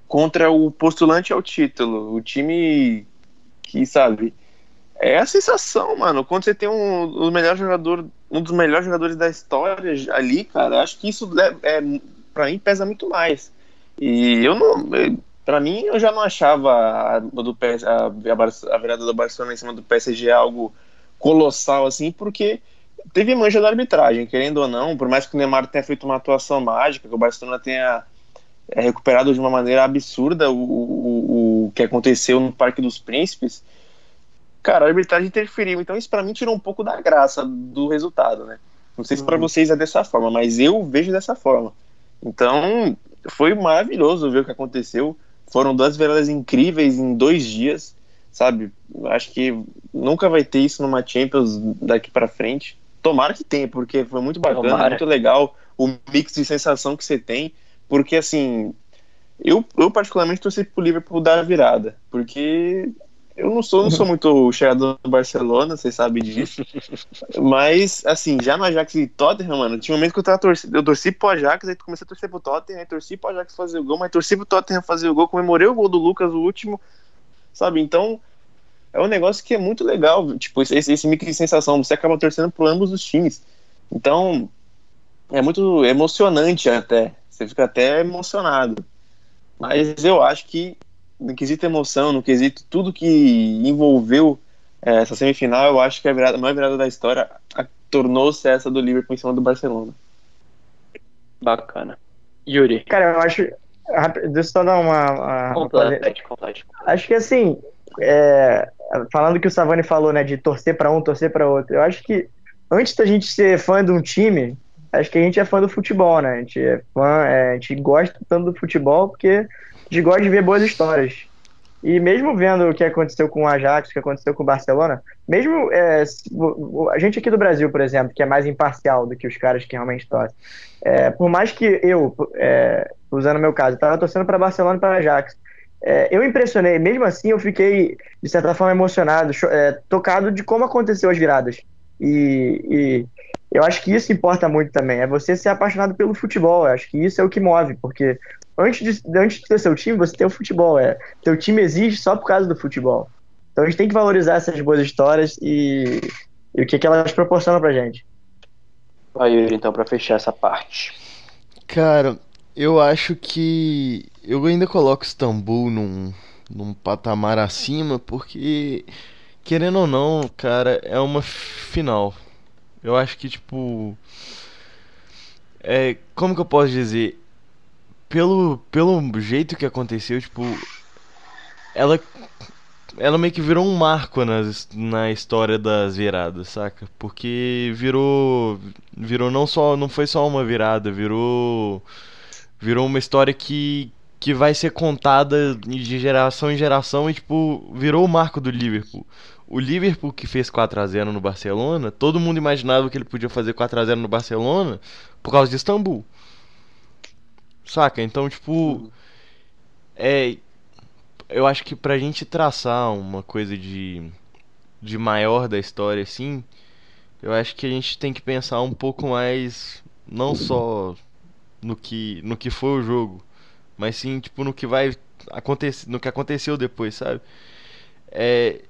contra o postulante ao título, o time que, sabe, é a sensação, mano. Quando você tem um, o melhor jogador, um dos melhores jogadores da história ali, cara, acho que isso é, é para mim pesa muito mais. E eu não, para mim eu já não achava a, do a, a virada do Barcelona em cima do PSG algo colossal assim, porque teve mancha da arbitragem, querendo ou não, por mais que o Neymar tenha feito uma atuação mágica, que o Barcelona tenha é, recuperado de uma maneira absurda o, o, o que aconteceu no Parque dos Príncipes, cara, a arbitragem interferiu. Então isso pra mim tirou um pouco da graça do resultado, né? Não sei se pra vocês é dessa forma, mas eu vejo dessa forma. Então foi maravilhoso ver o que aconteceu. Foram duas viradas incríveis em dois dias, sabe? Acho que nunca vai ter isso numa Champions daqui pra frente. Tomara que tenha, porque foi muito bacana, Tomara. muito legal o mix de sensação que você tem. Porque, assim, eu, eu particularmente torci pro Liverpool dar a virada. Porque eu não sou, não sou muito chegado no Barcelona, vocês sabem disso. Mas, assim, já no Ajax e Tottenham, mano, tinha um momento que eu tava torcendo. Eu torci pro Ajax, aí comecei a torcer pro Tottenham, aí torci pro Ajax fazer o gol, mas torci pro Tottenham fazer o gol, comemorei o gol do Lucas, o último, sabe? Então, é um negócio que é muito legal, tipo, esse, esse mix de sensação, você acaba torcendo por ambos os times. Então, é muito emocionante até, você fica até emocionado. Mas eu acho que no quesito emoção, no quesito tudo que envolveu é, essa semifinal, eu acho que a, virada, a maior virada da história tornou-se essa do Liverpool em cima do Barcelona. Bacana. Yuri. Cara, eu acho. Deixa eu só dar uma. uma complete, complete. Acho que assim, é, falando que o Savani falou, né, de torcer para um, torcer para outro, eu acho que antes da gente ser fã de um time, acho que a gente é fã do futebol, né? A gente é fã, é, a gente gosta tanto do futebol porque gente gosta de ver boas histórias. E mesmo vendo o que aconteceu com o Ajax, o que aconteceu com o Barcelona, mesmo é, a gente aqui do Brasil, por exemplo, que é mais imparcial do que os caras que realmente torcem, é, por mais que eu, é, usando o meu caso, estava torcendo para Barcelona e para Ajax, é, eu impressionei, mesmo assim eu fiquei, de certa forma, emocionado, é, tocado de como aconteceu as viradas. E, e, eu acho que isso importa muito também, é você ser apaixonado pelo futebol, eu acho que isso é o que move, porque antes de, antes de ter seu time, você tem o futebol. É. Teu time existe só por causa do futebol. Então a gente tem que valorizar essas boas histórias e, e o que, que elas proporcionam pra gente. Vai, Yuri, então, pra fechar essa parte. Cara, eu acho que eu ainda coloco Istambul num, num patamar acima, porque, querendo ou não, cara, é uma final. Eu acho que, tipo. É, como que eu posso dizer? Pelo, pelo jeito que aconteceu, tipo, ela ela meio que virou um marco nas, na história das viradas, saca? Porque virou virou não só não foi só uma virada, virou virou uma história que que vai ser contada de geração em geração e tipo virou o marco do Liverpool. O Liverpool que fez 4 a 0 no Barcelona, todo mundo imaginava que ele podia fazer 4 a 0 no Barcelona por causa de Istambul. Saca? Então, tipo. É. Eu acho que pra gente traçar uma coisa de. de maior da história, assim. Eu acho que a gente tem que pensar um pouco mais. Não só no que, no que foi o jogo, mas sim, tipo, no que vai acontecer. No que aconteceu depois, sabe? É.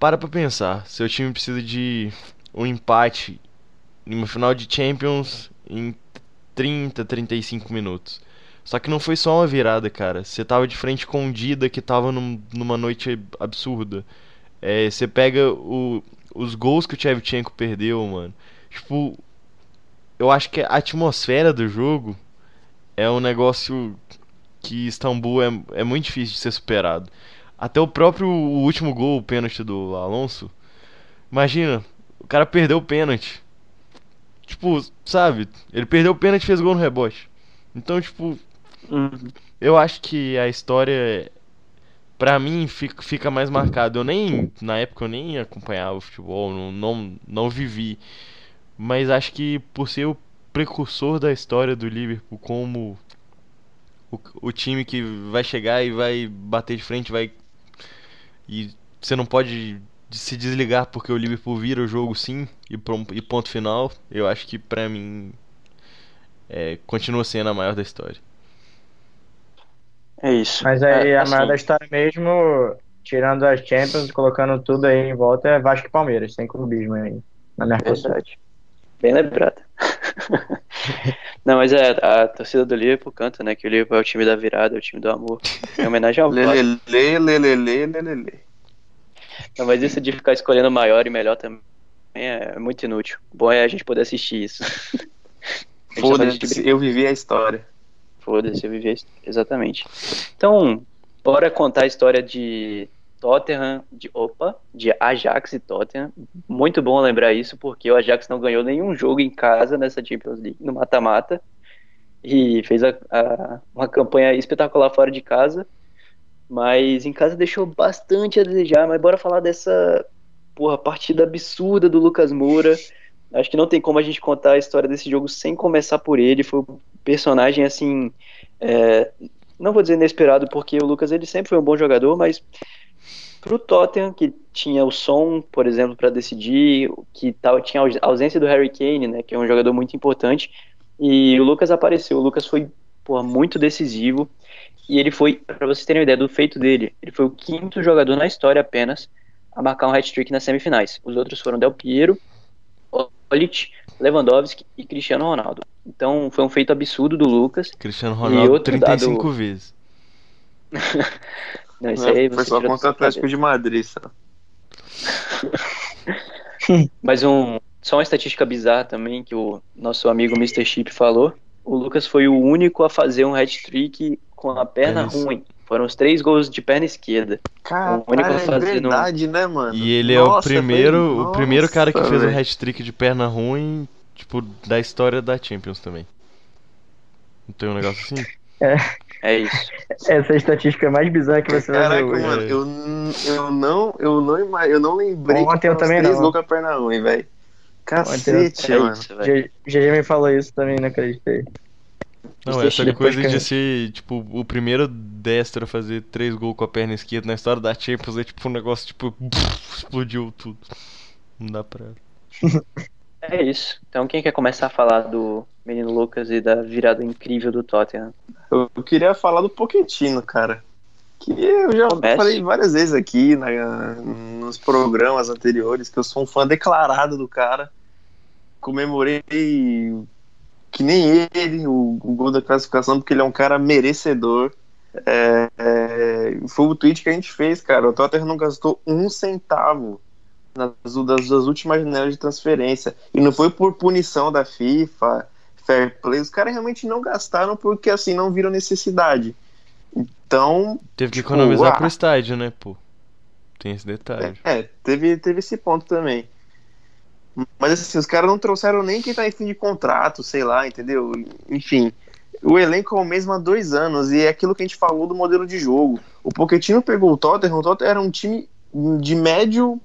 Para pra pensar. Seu time precisa de um empate em uma final de Champions em 30, 35 minutos. Só que não foi só uma virada, cara. Você tava de frente com o Dida que tava num, numa noite absurda. É, você pega o, os gols que o Shevchenko perdeu, mano. Tipo, eu acho que a atmosfera do jogo é um negócio que Istambul é, é muito difícil de ser superado. Até o próprio o último gol, o pênalti do Alonso. Imagina, o cara perdeu o pênalti. Tipo, sabe? Ele perdeu o pênalti e fez gol no rebote. Então, tipo. Uhum. Eu acho que a história. Pra mim, fica, fica mais marcado. Eu nem. Na época eu nem acompanhava o futebol, não, não, não vivi. Mas acho que por ser o precursor da história do Liverpool como o, o time que vai chegar e vai bater de frente, vai. E você não pode de se desligar porque o Liverpool vira o jogo sim e, e ponto final, eu acho que pra mim é, continua sendo a maior da história. É isso. Mas aí é, a assim... maior da história mesmo, tirando as Champions, colocando tudo aí em volta, é Vasco e Palmeiras, sem clubismo aí na Verdade. Bem lembrado. <laughs> Não, mas é, a torcida do Liverpool canta, né? Que o Liverpool é o time da virada, é o time do amor. Em homenagem ao Vasco. Lê, lê, lê. Não, mas isso de ficar escolhendo maior e melhor também é muito inútil. Bom é a gente poder assistir isso. <laughs> Foda-se, eu vivi a história. Foda-se, eu vivi a história. Exatamente. Então, bora contar a história de Tottenham, de opa, de Ajax e Tottenham. Muito bom lembrar isso, porque o Ajax não ganhou nenhum jogo em casa nessa Champions League, no mata-mata. E fez a, a, uma campanha espetacular fora de casa. Mas em casa deixou bastante a desejar. Mas bora falar dessa porra, partida absurda do Lucas Moura. Acho que não tem como a gente contar a história desse jogo sem começar por ele. Foi um personagem assim. É, não vou dizer inesperado, porque o Lucas ele sempre foi um bom jogador, mas Pro Tottenham, que tinha o som, por exemplo, para decidir, que tal, tinha a ausência do Harry Kane, né, que é um jogador muito importante, e o Lucas apareceu. O Lucas foi porra, muito decisivo, e ele foi, para vocês terem uma ideia do feito dele, ele foi o quinto jogador na história apenas a marcar um hat-trick nas semifinais. Os outros foram Del Piero, Olic, Lewandowski e Cristiano Ronaldo. Então foi um feito absurdo do Lucas. Cristiano Ronaldo 35 dado... vezes. <laughs> Não, isso aí foi só contra o Atlético de Madrid, só. <laughs> Mas um, só uma estatística bizarra também que o nosso amigo Mr. Chip falou. O Lucas foi o único a fazer um hat-trick com a perna ruim. Foram os três gols de perna esquerda. Cara, o único é verdade, né, mano? E ele Nossa, é o primeiro, foi... o primeiro cara que fez um hat-trick de perna ruim, tipo, da história da Champions também. Não tem um negócio assim? É. É isso. Essa estatística é mais bizarra que você Caraca, vai ver hoje. Mano, eu, eu não, eu não, eu não lembrei Ontem eu também três não. gols com a perna ruim, velho. Cacete, mano. É GG me falou isso também, não acreditei. Não, essa coisa de ser, tipo, o primeiro destro a fazer três gols com a perna esquerda na história da Champions é tipo um negócio, tipo, <laughs> explodiu tudo. Não dá pra. <laughs> É isso. Então quem quer começar a falar do menino Lucas e da virada incrível do Tottenham? Eu queria falar do Pochettino, cara. Que eu já Comece. falei várias vezes aqui na, nos programas anteriores que eu sou um fã declarado do cara. Comemorei que nem ele, o, o gol da classificação, porque ele é um cara merecedor. É, é, foi o tweet que a gente fez, cara. O Tottenham não gastou um centavo nas, das, das últimas janelas de transferência. E não foi por punição da FIFA, fair play. Os caras realmente não gastaram porque assim não viram necessidade. Então. Teve que tipo, economizar ah, pro estádio, né, pô? Tem esse detalhe. É, é, teve, teve esse ponto também. Mas assim, os caras não trouxeram nem quem tá em fim de contrato, sei lá, entendeu? Enfim, o elenco é o mesmo há dois anos e é aquilo que a gente falou do modelo de jogo. O Pochettino pegou o Tottenham, o Tottenham era um time de médio.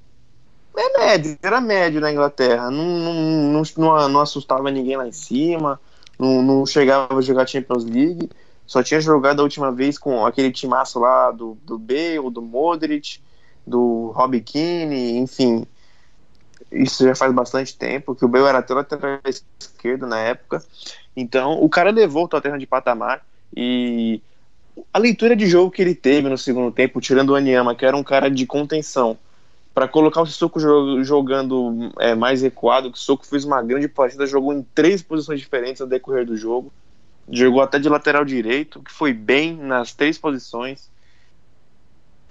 É médio, era médio na Inglaterra. Não, não, não, não assustava ninguém lá em cima, não, não chegava a jogar Champions League. Só tinha jogado a última vez com aquele timaço lá do, do Bale, do Modric, do Robbie Keane, enfim isso já faz bastante tempo, que o Bale era até lateral esquerdo na época. Então, o cara levou o Tottenham de patamar e a leitura de jogo que ele teve no segundo tempo, tirando o Anyama, que era um cara de contenção, para colocar o Sissoko jogando é, mais recuado, que o Sissoko fez uma grande partida, jogou em três posições diferentes no decorrer do jogo, jogou até de lateral direito, que foi bem nas três posições.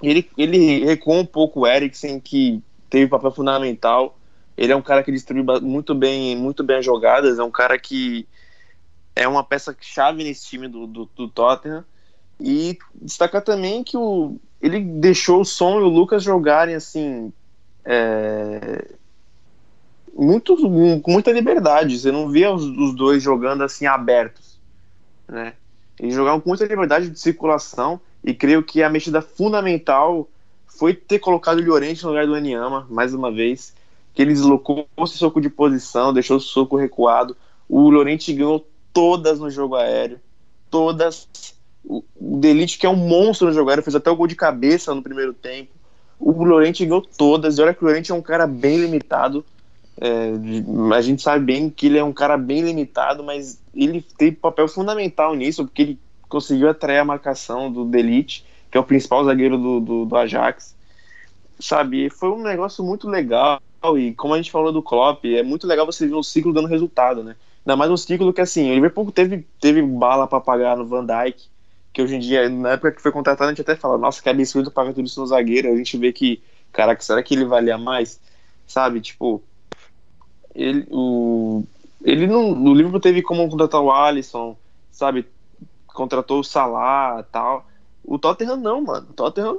Ele, ele recuou um pouco o Eriksen, que teve papel fundamental, ele é um cara que distribui muito bem, muito bem as jogadas, é um cara que é uma peça chave nesse time do, do, do Tottenham. E destacar também que o, ele deixou o Som e o Lucas jogarem assim. É, muito, com muita liberdade. Você não via os, os, dois jogando assim abertos. Né? Eles jogavam com muita liberdade de circulação. E creio que a mexida fundamental foi ter colocado o Llorente no lugar do Anyama, mais uma vez que ele deslocou o soco de posição, deixou o soco recuado. O Lorente ganhou todas no jogo aéreo. Todas. O Delite, que é um monstro no jogo aéreo, fez até o gol de cabeça no primeiro tempo. O Lorente ganhou todas. E olha que o Lorente é um cara bem limitado. É, a gente sabe bem que ele é um cara bem limitado, mas ele tem papel fundamental nisso, porque ele conseguiu atrair a marcação do Delite, que é o principal zagueiro do, do, do Ajax. Sabe, foi um negócio muito legal e como a gente falou do Klopp, é muito legal você ver o ciclo dando resultado, né? Ainda mais um ciclo que assim, o Liverpool teve, teve bala para pagar no Van Dijk, que hoje em dia, na época que foi contratado, a gente até fala, nossa, que absurdo pagar tudo isso no zagueiro, a gente vê que, caraca, será que ele valia mais? Sabe, tipo, ele, o, ele não, o Liverpool teve como contratar o Alisson, sabe, contratou o Salah tal, o Tottenham não, mano, o Tottenham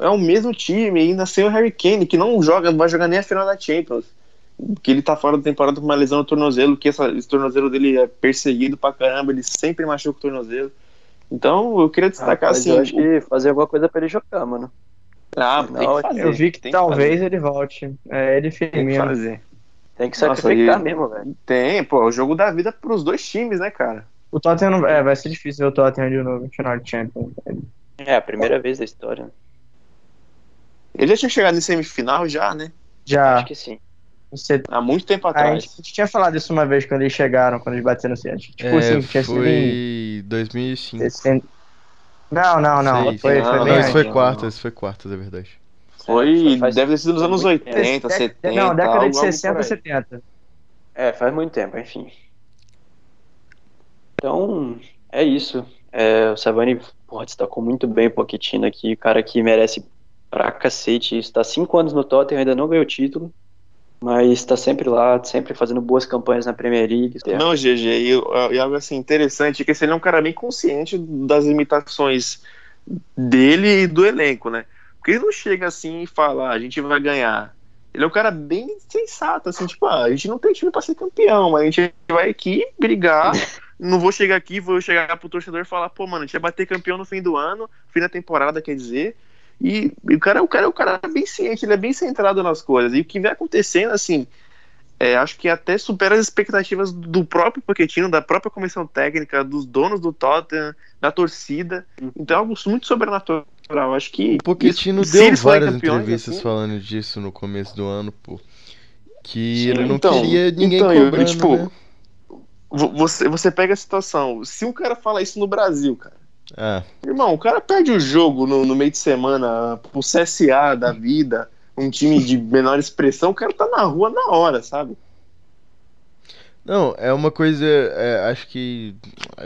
é o mesmo time, ainda sem o Harry Kane, que não joga, não vai jogar nem a final da Champions. Que ele tá fora da temporada com uma lesão no tornozelo, que essa, esse tornozelo dele é perseguido pra caramba, ele sempre machuca o tornozelo. Então, eu queria destacar ah, assim. Eu acho que fazer alguma coisa pra ele jogar, mano. Ah, não, tem que fazer. Eu vi que tem talvez que ele volte. É ele Tem que fazer. Tem que sacrificar Nossa, mesmo, velho. Tem, pô, o jogo da vida pros dois times, né, cara? O Tottenham, é, vai ser difícil ver o Tottenham de novo no final de Champions. É, a primeira vez da história. Ele já tinha chegado em semifinal já, né? Já. Acho que sim. Você... Há muito tempo A atrás. gente, a gente tinha falado isso uma vez quando eles chegaram, quando eles bateram no Seattle. Tipo É, assim, tinha sido em foi 2005. 60. Não, não, não. Sei, foi, não, foi não, bem Não, isso foi quartas, isso foi quartas, é verdade. Foi, Faz- deve ter sido nos anos muito 80, Dec- 70. Não, década algo- de algo 60, por aí. 70. É, faz muito tempo, enfim. Então, é isso. É, o Savani porra, destacou muito bem o Pochettino aqui, cara que merece pra cacete. Está cinco anos no Tottenham, ainda não ganhou título, mas está sempre lá, sempre fazendo boas campanhas na Premier League. Não, GG, e, e algo assim interessante é que ele é um cara bem consciente das limitações dele e do elenco, né? Porque ele não chega assim e fala, "Ah, a gente vai ganhar. Ele é um cara bem sensato, assim, tipo, ah, a gente não tem time pra ser campeão, mas a gente vai aqui brigar. <laughs> Não vou chegar aqui, vou chegar pro torcedor e falar, pô, mano, a gente vai bater campeão no fim do ano, fim da temporada, quer dizer. E, e o cara, o cara, o cara é bem ciente, ele é bem centrado nas coisas. E o que vem acontecendo, assim, é, acho que até supera as expectativas do próprio Pochettino, da própria comissão técnica, dos donos do Tottenham, da torcida. Então é algo muito sobrenatural. Acho que O Pochettino isso- deu várias campeões, entrevistas assim, falando disso no começo do ano, pô. Que Sim, ele não então, queria ninguém então, eu, cobrando, tipo, né? vo- você, você pega a situação. Se um cara fala isso no Brasil, cara. Ah, Irmão, o cara perde o jogo no, no meio de semana pro CSA da vida, um time de menor expressão, o cara tá na rua na hora, sabe? não, é uma coisa, é, acho que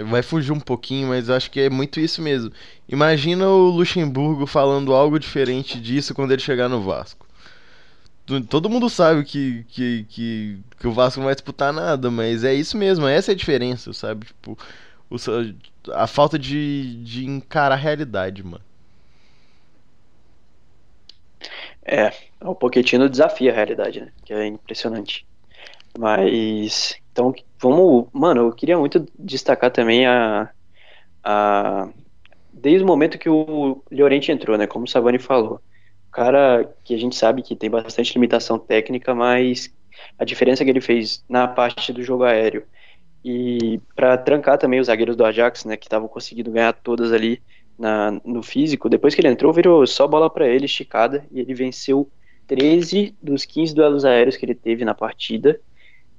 vai fugir um pouquinho, mas acho que é muito isso mesmo. Imagina o Luxemburgo falando algo diferente disso quando ele chegar no Vasco. Todo mundo sabe que, que, que, que o Vasco não vai disputar nada, mas é isso mesmo, essa é a diferença, sabe? Tipo, o, a falta de, de encarar a realidade, mano. É, o Pochettino desafia a realidade, né? Que é impressionante. Mas, então, vamos. Mano, eu queria muito destacar também a. a desde o momento que o Llorente entrou, né? Como o Savani falou. O cara que a gente sabe que tem bastante limitação técnica, mas a diferença que ele fez na parte do jogo aéreo e para trancar também os zagueiros do Ajax, né? Que estavam conseguindo ganhar todas ali na, no físico. Depois que ele entrou, virou só bola para ele, esticada, e ele venceu 13 dos 15 duelos aéreos que ele teve na partida.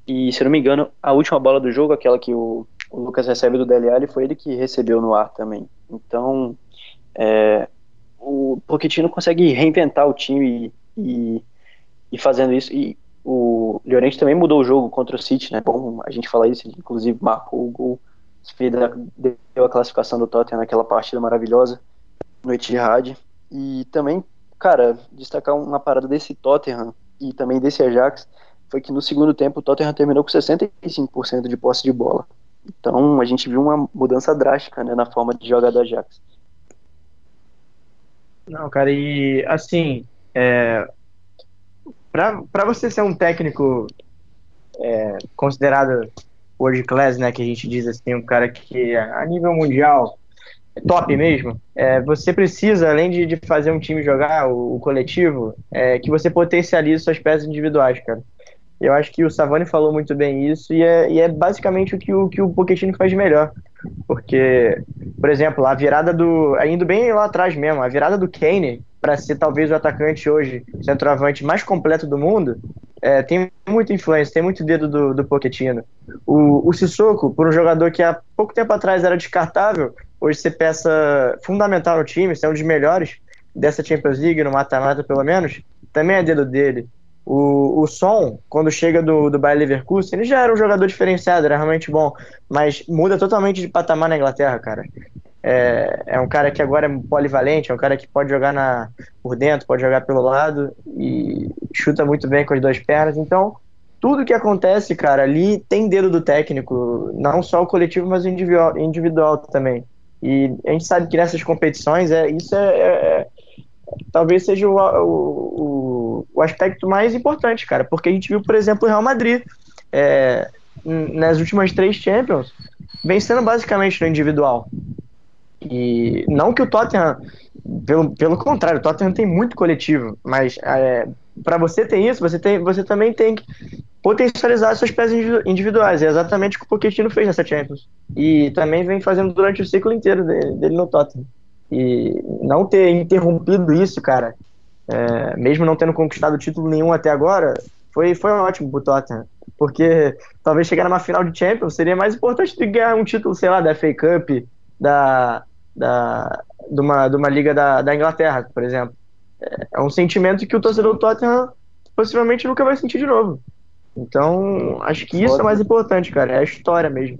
E, se eu não me engano, a última bola do jogo, aquela que o, o Lucas recebe do Dele Alli, foi ele que recebeu no ar também. Então, é, o Pochettino consegue reinventar o time e, e fazendo isso. E o Llorente também mudou o jogo contra o City, né? Bom, a gente fala isso, inclusive marcou o gol, deu a classificação do Tottenham naquela partida maravilhosa no Etihad. E também, cara, destacar uma parada desse Tottenham e também desse Ajax foi que no segundo tempo o Tottenham terminou com 65% de posse de bola. Então a gente viu uma mudança drástica né, na forma de jogar do Ajax. Não, cara, e assim, é, pra você ser um técnico é, considerado world class, né, que a gente diz assim, um cara que a nível mundial é top mesmo, é, você precisa, além de, de fazer um time jogar, o, o coletivo, é, que você potencialize suas peças individuais, cara. Eu acho que o Savani falou muito bem isso e é, e é basicamente o que o, que o Pochettino faz melhor. Porque, por exemplo, a virada do. Indo bem lá atrás mesmo, a virada do Kane para ser talvez o atacante hoje, centroavante mais completo do mundo, é, tem muita influência, tem muito dedo do, do Pochettino. O, o Sissoko, por um jogador que há pouco tempo atrás era descartável, hoje você peça fundamental no time, é um dos melhores dessa Champions League, no mata-mata pelo menos, também é dedo dele. O, o Son, quando chega do, do Bayer Leverkusen, ele já era um jogador diferenciado, era realmente bom, mas muda totalmente de patamar na Inglaterra, cara. É, é um cara que agora é polivalente, é um cara que pode jogar na, por dentro, pode jogar pelo lado e chuta muito bem com as duas pernas. Então, tudo que acontece, cara, ali tem dedo do técnico, não só o coletivo, mas o individual, individual também. E a gente sabe que nessas competições, é, isso é, é talvez seja o, o, aspecto mais importante, cara, porque a gente viu, por exemplo, o Real Madrid é, nas últimas três Champions vencendo basicamente no individual. E não que o Tottenham, pelo, pelo contrário, o Tottenham tem muito coletivo, mas é, para você ter isso, você, tem, você também tem que potencializar suas peças individuais. É exatamente o que o Pochettino fez nessa Champions. E também vem fazendo durante o ciclo inteiro dele, dele no Tottenham. E não ter interrompido isso, cara, é, mesmo não tendo conquistado título nenhum até agora, foi, foi ótimo pro Tottenham. Porque talvez chegar numa final de Champions seria mais importante do que ganhar um título, sei lá, da FA Cup, da, da, de, uma, de uma liga da, da Inglaterra, por exemplo. É, é um sentimento que o torcedor do Tottenham possivelmente nunca vai sentir de novo. Então, acho que isso é mais importante, cara. É a história mesmo.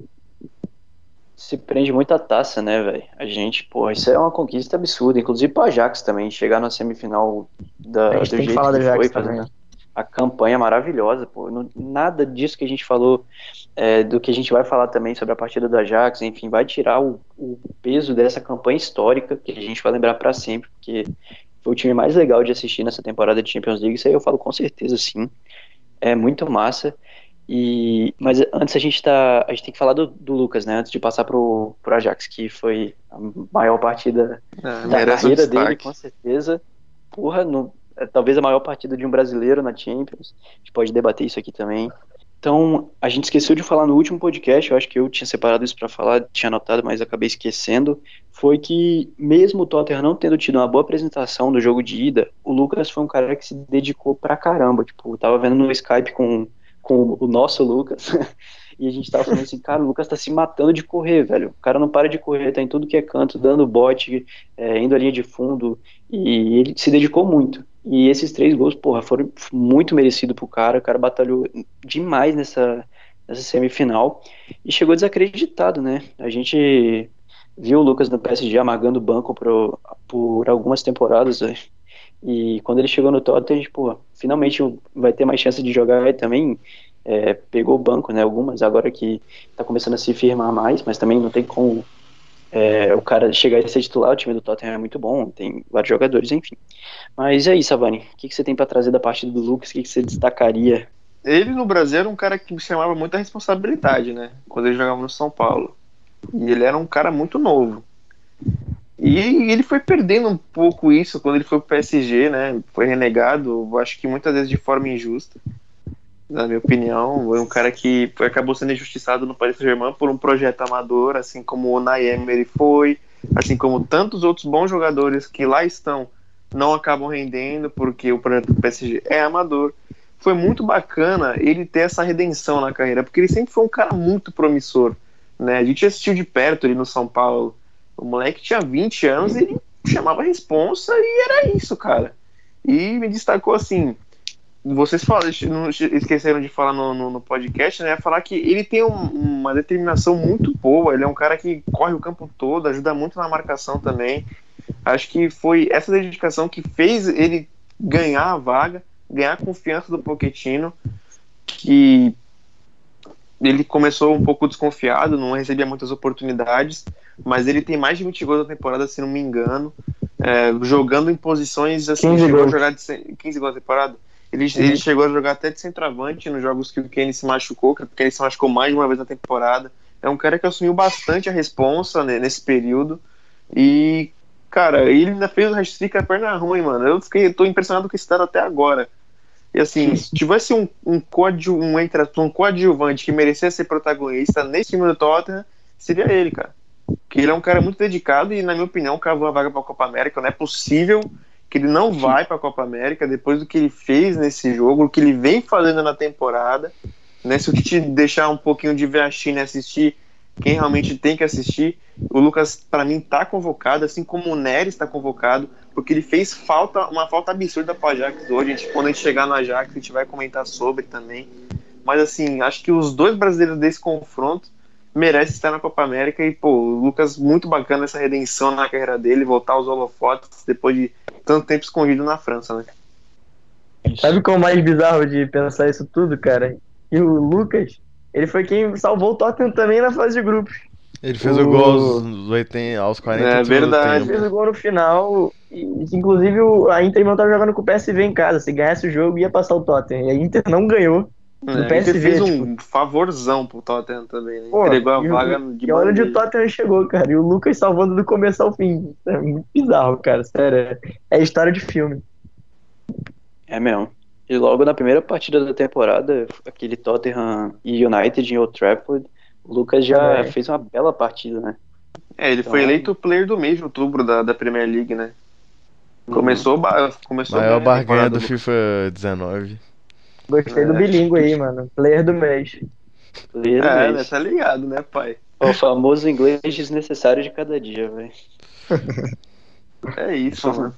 Se prende muita taça, né, velho? A gente, pô, isso é uma conquista absurda. Inclusive pro Ajax também, chegar na semifinal da, a gente do tem que falar que Ajax foi, fazendo a campanha maravilhosa, pô. Não- nada disso que a gente falou, é, do que a gente vai falar também sobre a partida do Ajax, enfim, vai tirar o, o peso dessa campanha histórica que a gente vai lembrar pra sempre, porque foi o time mais legal de assistir nessa temporada de Champions League. Isso aí eu falo com certeza, sim. É muito massa. E, mas antes a gente tá, a gente tem que falar do, do Lucas, né? Antes de passar pro, pro Ajax, que foi a maior partida É, da um carreira dele, com certeza. Porra, no, é, talvez a maior partida de um brasileiro na Champions. A gente pode debater isso aqui também. Então, a gente esqueceu de falar no último podcast, eu acho que eu tinha separado isso pra falar, tinha anotado, mas acabei esquecendo. Foi que, mesmo o Tottenham não tendo tido uma boa apresentação do jogo de ida, o Lucas foi um cara que se dedicou pra caramba. Tipo, eu tava vendo no Skype com, com o nosso Lucas. <laughs> E a gente tava falando assim, cara, o Lucas tá se matando de correr, velho. O cara não para de correr, tá em tudo que é canto, dando bote, é, indo à linha de fundo. E ele se dedicou muito. E esses três gols, porra, foram muito merecidos pro cara. O cara batalhou demais nessa, nessa semifinal. E chegou desacreditado, né? A gente viu o Lucas no PSG amargando o banco pro, por algumas temporadas. E quando ele chegou no Tottenham, a gente, pô, finalmente vai ter mais chance de jogar e também é, pegou o banco, né? Algumas, agora que tá começando a se firmar mais, mas também não tem como é, o cara chegar a ser titular. O time do Tottenham é muito bom, tem vários jogadores, enfim. Mas e aí, Savani, o que, que você tem pra trazer da partida do Lucas? O que, que você destacaria? Ele no Brasil era um cara que chamava muita responsabilidade, né? Quando ele jogava no São Paulo. E ele era um cara muito novo. E ele foi perdendo um pouco isso quando ele foi pro PSG, né? Foi renegado, acho que muitas vezes de forma injusta. Na minha opinião, foi um cara que foi- acabou sendo injustiçado no Paris Saint-Germain por um projeto amador, assim como o Emery foi, assim como tantos outros bons jogadores que lá estão não acabam rendendo porque o projeto do PSG é amador. Foi muito bacana ele ter essa redenção na carreira, porque ele sempre foi um cara muito promissor, né? A gente assistiu de perto ele no São Paulo. O moleque tinha 20 anos, ele chamava a responsa e era isso, cara. E me destacou assim. Vocês falam, não esqueceram de falar no, no, no podcast, né? Falar que ele tem um- uma determinação muito boa. Ele é um cara que corre o campo todo, ajuda muito na marcação também. Acho que foi essa dedicação que fez ele ganhar a vaga, ganhar a confiança do Pochettino, que ele começou um pouco desconfiado, não recebia muitas oportunidades, mas ele tem mais de 20 gols na temporada, se não me engano, é, jogando em posições assim, 15 chegou a gols. jogar de ce- 15 gols na temporada. Ele, Uhum. ele chegou a jogar até de centroavante nos jogos que o Kenny se machucou, que o Kenny se machucou mais de uma vez na temporada. É um cara que assumiu bastante a responsa né, nesse período. E, cara, ele ainda fez o hat-trick a perna ruim, mano. Eu fiquei, tô impressionado com esse dado até agora. E assim, se tivesse um, um, coadju, um, um coadjuvante que merecia ser protagonista nesse time do Tottenham, seria ele, cara. Porque ele é um cara muito dedicado e, na minha opinião, cavou a vaga pra Copa América. Não é possível que ele não vai pra Copa América depois do que ele fez nesse jogo, o que ele vem fazendo na temporada. Né? Se o Tite deixar um pouquinho de ver a China e assistir quem realmente tem que assistir, o Lucas, pra mim, tá convocado, assim como o Neres tá convocado, porque ele fez falta, uma falta absurda pro Ajax hoje. A gente, quando a gente chegar no Ajax, a gente vai comentar sobre também. Mas assim, acho que os dois brasileiros desse confronto merecem estar na Copa América e, pô, o Lucas, muito bacana essa redenção na carreira dele, voltar aos holofotes depois de tanto tempo escondido na França, né? Sabe qual é o mais bizarro de pensar isso tudo, cara? E o Lucas, ele foi quem salvou o Tottenham também na fase de grupos. Ele fez o, O- gol aos, 80, aos 40 É verdade. Fez o gol no final. E, inclusive, o- a Inter não tava jogando com o PSV em casa. Se ganhasse o jogo, ia passar o Tottenham. E a Inter não ganhou. É, ele PSV, fez um favorzão pro Tottenham também, né? Pô, Entregou a e o- vaga de E olha onde o. Tottenham chegou, cara. E o Lucas salvando do começo ao fim. É muito bizarro, cara. Sério. é- É história de filme. É mesmo. E logo na primeira partida da temporada, aquele Tottenham e United em Old Trafford, o Lucas já É. fez uma bela partida, né? É, ele foi Então- eleito o player do mês de outubro da, da Premier League, né? Começou, ba- começou Maior bem a barganha temporada do FIFA 19. Gostei do É. bilíngue aí, mano. Player do mês. Ler É, mesmo. né, tá ligado, né, pai? O famoso inglês desnecessário de cada dia, velho. <laughs> É isso, mano.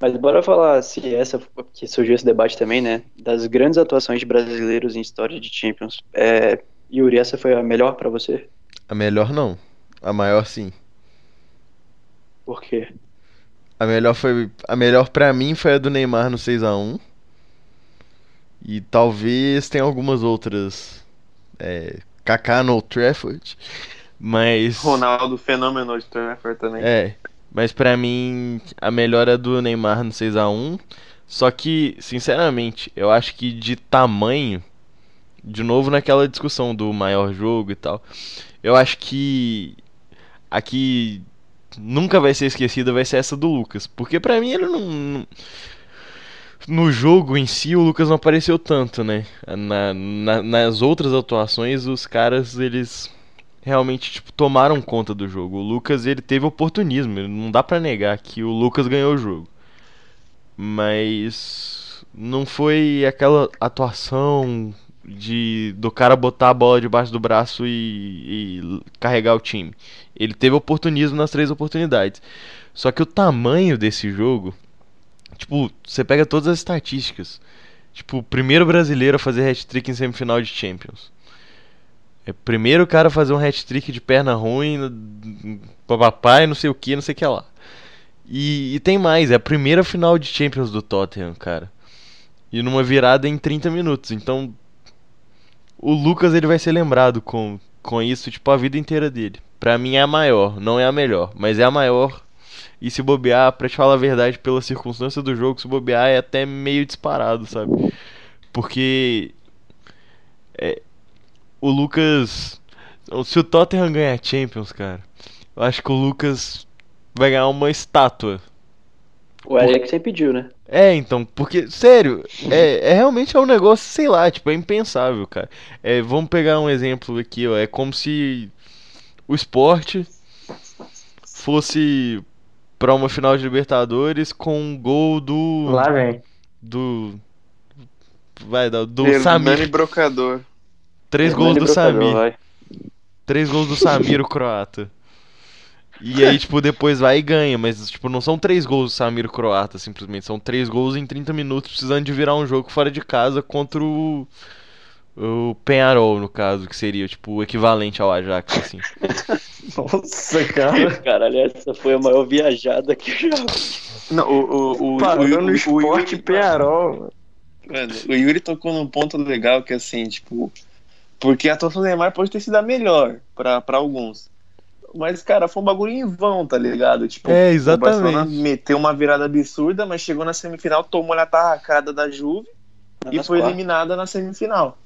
Mas bora falar se essa que surgiu esse debate também, né? Das grandes atuações de brasileiros em história de Champions. É, Yuri, essa foi a melhor pra você? A melhor não. A maior sim. Por quê? A melhor foi. A melhor pra mim foi a do Neymar no 6x1. E talvez tenha algumas outras. É, Kaká no Old Trafford. Mas. Ronaldo, fenômeno de Trafford também. É. Mas pra mim, a melhor é do Neymar no 6x1. Só que, sinceramente, eu acho que de tamanho. De novo naquela discussão do maior jogo e tal. Eu acho que. Aqui nunca vai ser esquecida vai ser essa do Lucas. Porque pra mim ele não. não- No jogo em si, o Lucas não apareceu tanto, né? Na- na- nas outras atuações, os caras, eles realmente tipo, tomaram conta do jogo. O Lucas, ele teve oportunismo. Não dá pra negar que o Lucas ganhou o jogo. Mas. Não foi aquela atuação de do cara botar a bola debaixo do braço e, e carregar o time. Ele teve oportunismo nas três oportunidades. Só que o tamanho desse jogo, tipo, você pega todas as estatísticas. Tipo, o primeiro brasileiro a fazer hat-trick em semifinal de Champions. É primeiro cara a fazer um hat-trick de perna ruim, papai, não sei o que, não sei o que lá. E, e tem mais, é a primeira final de Champions do Tottenham, cara. E numa virada em 30 minutos. Então, o Lucas ele vai ser lembrado com, com isso, tipo, a vida inteira dele. Pra mim é a maior, não é a melhor, mas é a maior. E se bobear, pra te falar a verdade, pela circunstância do jogo, se bobear é até meio disparado, sabe? Porque é, o Lucas. Se o Tottenham ganhar Champions, cara, eu acho que o Lucas vai ganhar uma estátua. O Alex sempre pediu, né? É, então, porque, sério, é, é realmente é um negócio, sei lá, tipo, é impensável, cara. É, vamos pegar um exemplo aqui, ó. É como se o esporte fosse pra uma final de Libertadores com um gol do. Lá vem. Do. Vai, do, do Hernani Samir. Brocador. Três Hernani gols do Brocador, Samir. vai. Três gols do Samir, o croata. E aí, tipo, depois vai e ganha. Mas, tipo, não são três gols do Samir, croata, simplesmente. São três gols em 30 minutos, precisando de virar um jogo fora de casa contra o. O Penharol, no caso, que seria, tipo, o equivalente ao Ajax, assim. <laughs> Nossa, <laughs> cara. Caralho, essa foi a maior viajada que eu já. Não, o, o, o, Parando o, esporte Penharol. Mano, o Yuri tocou num ponto legal que assim, tipo. Porque a atuação do Neymar pode ter sido a melhor pra alguns. Mas, cara, foi um bagulho em vão, tá ligado? Tipo, É, o Barcelona exatamente. meteu uma virada absurda, mas chegou na semifinal, tomou a tarracada da Juve e Nas foi quartas. eliminada na semifinal.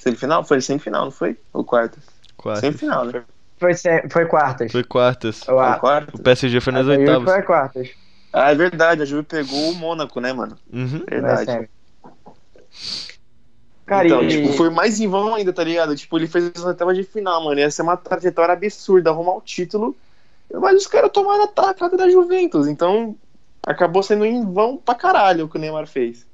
Semifinal? Foi semifinal, não foi? Ou quarta? Quartas. Semifinal, né? Foi, foi quartas. Foi quartas. Foi acho. quarta? O PSG foi nas A oitavas. Foi quartas. Ah, é verdade, a Juve pegou o Mônaco, né, mano? Uhum. É Verdade. sério. Cara, então, e- tipo, foi mais em vão ainda, tá ligado? Tipo, ele fez as oitavas de final, mano. Ia ser uma trajetória absurda, arrumar o título. Mas os caras tomaram a tacada da Juventus. Então, acabou sendo em vão pra caralho o que o Neymar fez.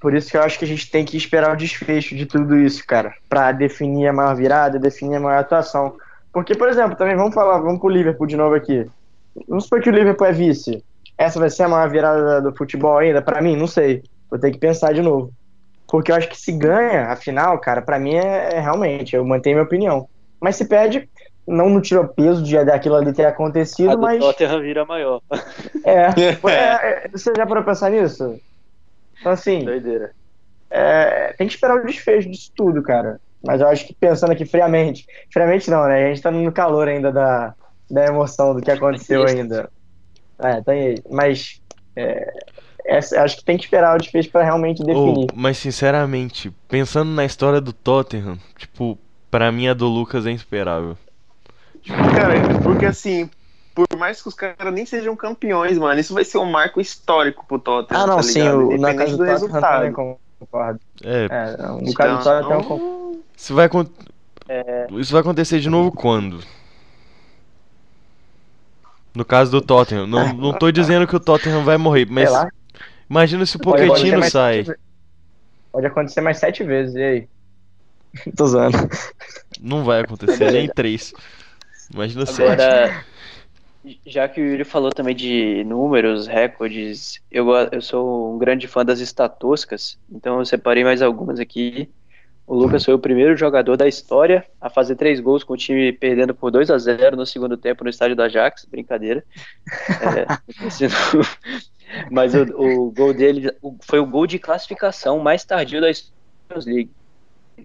Por isso que eu acho que a gente tem que esperar o desfecho de tudo isso, cara, Pra definir a maior virada, definir a maior atuação. Porque, por exemplo, também vamos falar, vamos pro Liverpool de novo aqui. Vamos supor que o Liverpool é vice. Essa vai ser a maior virada do futebol ainda? Pra mim, não sei. Vou ter que pensar de novo. Porque eu acho que se ganha a final, cara, pra mim é, é realmente, eu mantenho minha opinião. Mas se perde, não no tiro peso de daquilo ali ter acontecido, A mas. Tottenham vira maior. <laughs> É, <laughs> é, é, Você já parou pensar nisso? Então, assim, Doideira. é, tem que esperar o desfecho disso tudo, cara. Mas eu acho que pensando aqui friamente, friamente não, né? A gente tá no calor ainda da, da emoção do que aconteceu <laughs> ainda. É, tem aí. Mas é, essa- acho que tem que esperar o desfecho pra realmente definir. Oh, mas sinceramente, pensando na história do Tottenham, tipo, pra mim a do Lucas é insuperável. Cara, porque assim, por mais que os caras nem sejam campeões, mano, isso vai ser um marco histórico pro Tottenham. ah, não, tá sim, o, na casa do do Tottenham resultado. concordo. É, É, não, no caso do Então, Tottenham concordo. isso vai, acon- isso vai acontecer de novo quando? No caso do Tottenham. Não, não tô dizendo que o Tottenham vai morrer, mas Sei lá. Imagina se o mais sai. sete Pode acontecer mais sete vezes, e aí? <laughs> Tô zoando. Não vai acontecer, nem três. Imagina sete. Agora, já que o Yuri falou também de números, recordes, eu, eu sou um grande fã das estatísticas, então eu separei mais algumas aqui. O Lucas foi o primeiro jogador da história a fazer três gols com o time perdendo por 2 a 0 no segundo tempo no estádio do Ajax. Brincadeira. <laughs> É, Mas o, o gol dele foi o gol de classificação mais tardio da Champions League.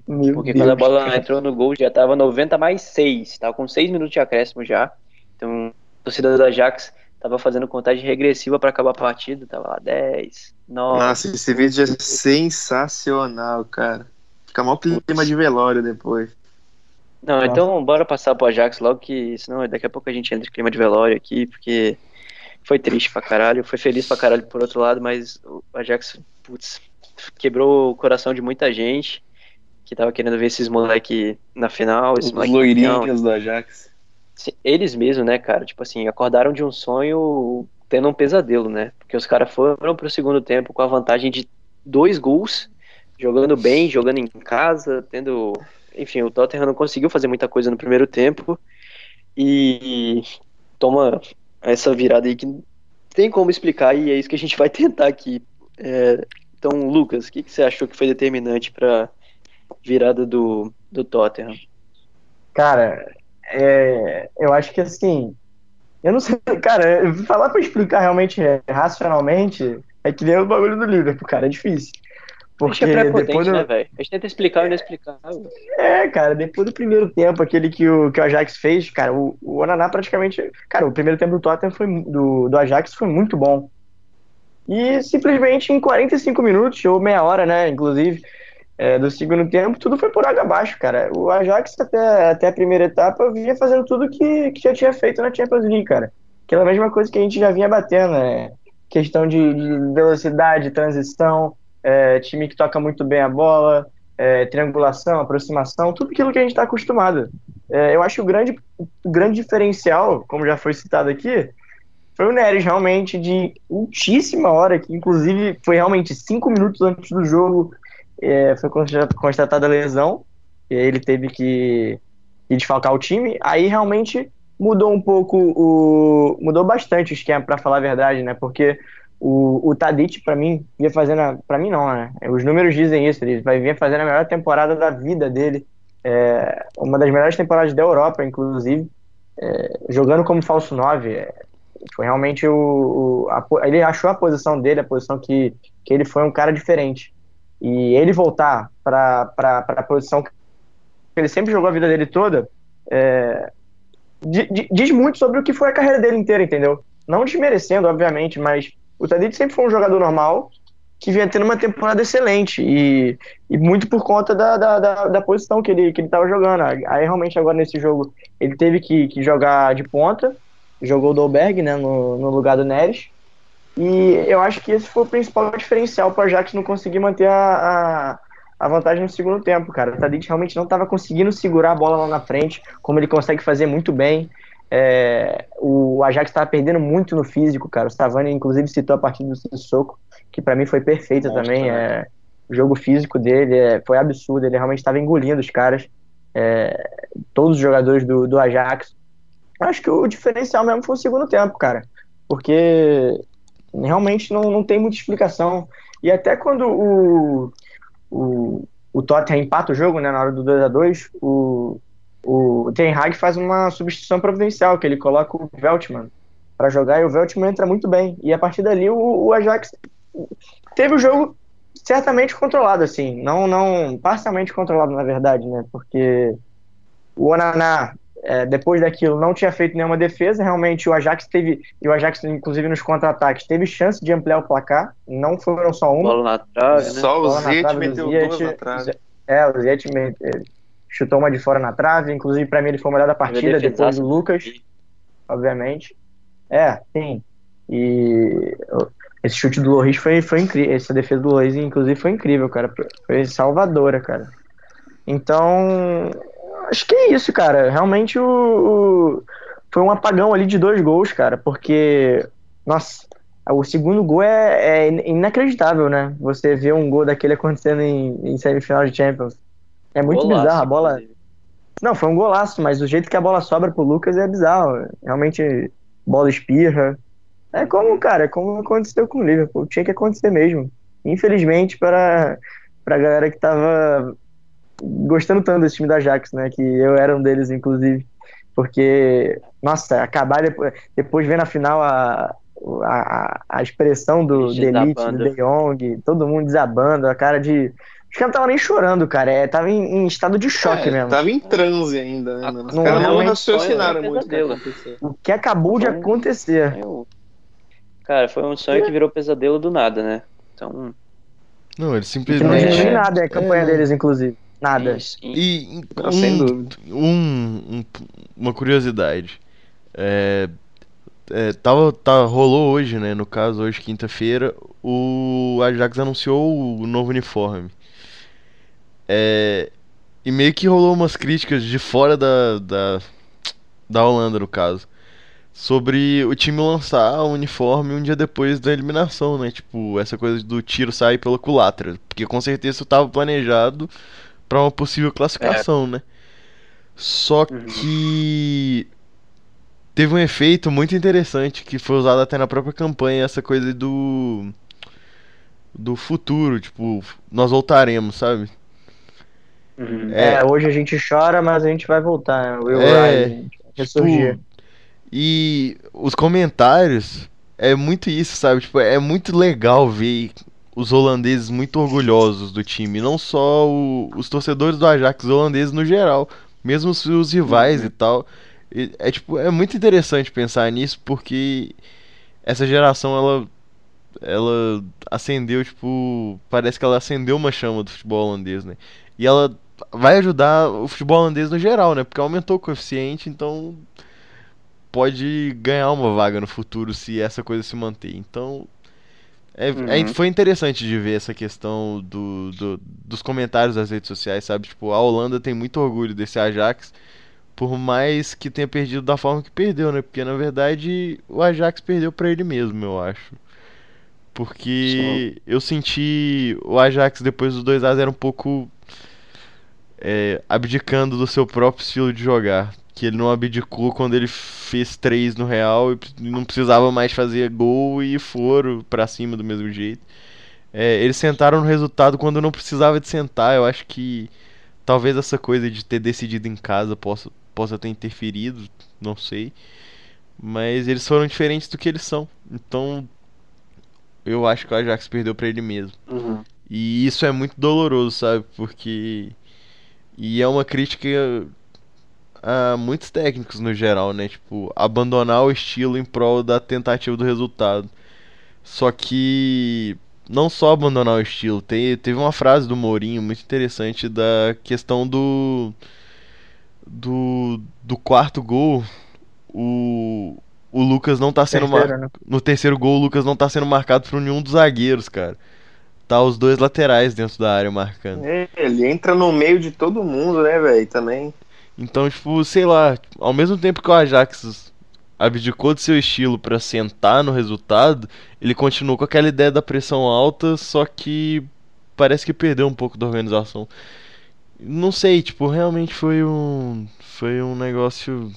Meu Porque Deus, quando a bola cara. entrou no gol já tava 90 mais 6, tava com 6 minutos de acréscimo já. Então, a torcida do Ajax tava fazendo contagem regressiva para acabar a partida, tava lá 10, 9. Nossa, esse vídeo é sensacional, cara. Fica mal clima de velório depois. Não, então bora passar pro Ajax logo que senão daqui a pouco a gente entra em clima de velório aqui, porque foi triste pra caralho, foi feliz pra caralho por outro lado, mas o Ajax, putz, quebrou o coração de muita gente que tava querendo ver esses moleque na final, esses Os moleque loirinhos do Ajax. Eles mesmos, né, cara? Tipo assim, acordaram de um sonho tendo um pesadelo, né? Porque os caras foram pro segundo tempo com a vantagem de dois gols, jogando bem, jogando em casa, tendo. Enfim, o Tottenham não conseguiu fazer muita coisa no primeiro tempo e toma essa virada aí que tem como explicar e é isso que a gente vai <laughs> tentar aqui. É, então, Lucas, o que, que você achou que foi determinante pra virada do, do Tottenham? Cara, é, eu acho que assim. Eu não sei, <laughs> cara, falar pra explicar realmente é, racionalmente é que nem o bagulho do Liverpool, cara, é difícil. Porque é depois do, né, velho? A gente tenta explicar o inexplicável. É, cara, depois do primeiro tempo, aquele que o, que o Ajax fez, cara, o, o Onaná praticamente. Cara, o primeiro tempo do Tottenham foi, do, do Ajax foi muito bom. E simplesmente em 45 minutos, ou meia hora, né, inclusive, é, do segundo tempo, tudo foi por água abaixo, cara. O Ajax, até, até a primeira etapa, vinha fazendo tudo que, que já tinha feito na Champions League, cara. Aquela mesma coisa que a gente já vinha batendo, né? Questão de, de velocidade, transição, é, time que toca muito bem a bola, é, triangulação, aproximação, tudo aquilo que a gente está acostumado. É, eu acho que o grande, o grande diferencial, como já foi citado aqui, foi o Neres realmente de ultíssima hora, que inclusive foi realmente cinco minutos antes do jogo, é, foi consta- constatada a lesão, e ele teve que, que desfalcar o time. Aí realmente mudou um pouco o. mudou bastante o esquema, para falar a verdade, né? Porque o, o Tadic, para mim, vinha fazendo. a- Pra mim, não, né? Os números dizem isso. Ele vai vir fazendo a melhor temporada da vida dele. É, uma das melhores temporadas da Europa, inclusive. É, jogando como falso 9. é, foi realmente o. o- a ele achou a posição dele, a posição que, que ele foi um cara diferente. E ele voltar para a posição que ele sempre jogou a vida dele toda. é, di- di- diz muito sobre o que foi a carreira dele inteira, entendeu? Não desmerecendo, obviamente, mas o Tadic sempre foi um jogador normal que vinha tendo uma temporada excelente e, e muito por conta da, da, da, da posição que ele que ele estava jogando. Aí realmente agora nesse jogo ele teve que, que jogar de ponta, jogou o Dolberg né, no, no lugar do Neres. E eu acho que esse foi o principal diferencial para o Ajax não conseguir manter a, a, a vantagem no segundo tempo, cara. O Tadic realmente não estava conseguindo segurar a bola lá na frente, como ele consegue fazer muito bem. É, o Ajax estava perdendo muito no físico, cara. O Savani, inclusive, citou a partida do Sissoko, que para mim foi perfeita também. né? É, o jogo físico dele é, foi absurdo. Ele realmente estava engolindo os caras, é, todos os jogadores do, do Ajax. Acho que o diferencial mesmo foi o segundo tempo, cara. Porque realmente não, não tem muita explicação. E até quando o, o, o Tottenham empata o jogo, né, na hora do 2 a 2 o, o Ten Hag faz uma substituição providencial, que ele coloca o Veltman para jogar e o Veltman entra muito bem. E a partir dali o, o Ajax teve o jogo certamente controlado, assim, não, não parcialmente controlado, na verdade, né, porque o Onaná é, depois daquilo não tinha feito nenhuma defesa, realmente o Ajax teve, e o Ajax inclusive nos contra-ataques, teve chance de ampliar o placar, não foram só uma. Bola na trave, né? Só o Zete meteu duas na trave. É, o Ziyech me- eh, chutou uma de fora na trave, inclusive para mim ele foi o melhor da partida, é depois defesaço. do Lucas, obviamente. É, sim. E o- esse chute do Loris foi, foi incrível, essa defesa do Loris inclusive foi incrível, cara, foi salvadora, cara. Então, acho que é isso, cara. Realmente o, foi um apagão ali de dois gols, cara, porque, nossa, o segundo gol é, é inacreditável, né? Você vê um gol daquele acontecendo em, em semifinal de Champions. É muito Golaço, bizarro, a bola... inclusive. Não, foi um golaço, mas o jeito que a bola sobra pro Lucas é bizarro. Realmente, bola espirra. É como, cara, é como aconteceu com o Liverpool. Tinha que acontecer mesmo. Infelizmente, para pra galera que tava gostando tanto desse time da Ajax, né? Que eu era um deles, inclusive. Porque, nossa, acabar depois, depois ver na final a, a, a expressão do Delite, do. De Jong, todo mundo desabando, a cara de. Os caras não estavam nem chorando, cara. É, tava em, em estado de choque É, mesmo. Tava em transe ainda, né? Ah, mano? Os não, caras não raciocinaram um muito o que acabou de Foi um- acontecer. Eu- Cara, foi um sonho que virou pesadelo do nada, né? Então. Não, ele Que não É. simplesmente. nada, é a campanha É. deles, inclusive. Nada. e- E Não, sem um, dúvida. um- um- uma curiosidade. É, é, tava, tá, rolou hoje, né? No caso, hoje, quinta-feira, o Ajax anunciou o novo uniforme. É, e meio que rolou umas críticas de fora da, da, da Holanda, no caso. Sobre o time lançar o uniforme um dia depois da eliminação, né? Tipo, essa coisa do tiro sair pela culatra. Porque com certeza isso estava planejado para uma possível classificação, né? Só Uhum. que teve um efeito muito interessante que foi usado até na própria campanha, essa coisa do do futuro, tipo, nós voltaremos, sabe? Uhum. É, hoje a gente chora, mas a gente vai voltar. né? Will É, Rise, gente vai ressurgir. Tipo, e os comentários é muito isso, sabe? Tipo, é muito legal ver os holandeses muito orgulhosos do time, não só o- os torcedores do Ajax, os holandeses no geral, mesmo os, os rivais e tal. E É tipo, é muito interessante pensar nisso porque essa geração ela ela acendeu, tipo, parece que ela acendeu uma chama do futebol holandês, né? E ela vai ajudar o futebol holandês no geral, né? Porque aumentou o coeficiente, então pode ganhar uma vaga no futuro se essa coisa se manter. Então, é, é- Uhum. foi interessante de ver essa questão do, do- dos comentários das redes sociais, sabe? Tipo, a Holanda tem muito orgulho desse Ajax, por mais que tenha perdido da forma que perdeu, né? Porque na verdade o Ajax perdeu pra ele mesmo, eu acho. Porque eu senti o Ajax depois dos 2 a 0 um pouco é, abdicando do seu próprio estilo de jogar. Que ele não abdicou quando ele fez 3 no Real e não precisava mais fazer gol e foram pra cima do mesmo jeito. É, eles sentaram no resultado quando não precisava de sentar. Eu acho que talvez essa coisa de ter decidido em casa possa, possa ter interferido, não sei. Mas eles foram diferentes do que eles são. Então eu acho que o Ajax perdeu pra ele mesmo. Uhum. E isso é muito doloroso, sabe? Porque. E é uma crítica a muitos técnicos no geral, né? Tipo, abandonar o estilo em prol da tentativa do resultado. Só que. Não só abandonar o estilo, te- teve uma frase do Mourinho muito interessante da questão do. Do, do quarto gol. O, o Lucas não tá sendo mar- né? no terceiro gol, o Lucas não tá sendo marcado por nenhum dos zagueiros, cara. Tá os dois laterais dentro da área marcando. É, Ele entra no meio de todo mundo, né, velho? Também. Então, tipo, sei lá, ao mesmo tempo que o Ajax abdicou de seu estilo pra sentar no resultado, ele continuou com aquela ideia da pressão alta, só que parece que perdeu um pouco da organização. Não sei, tipo, realmente foi um foi um negócio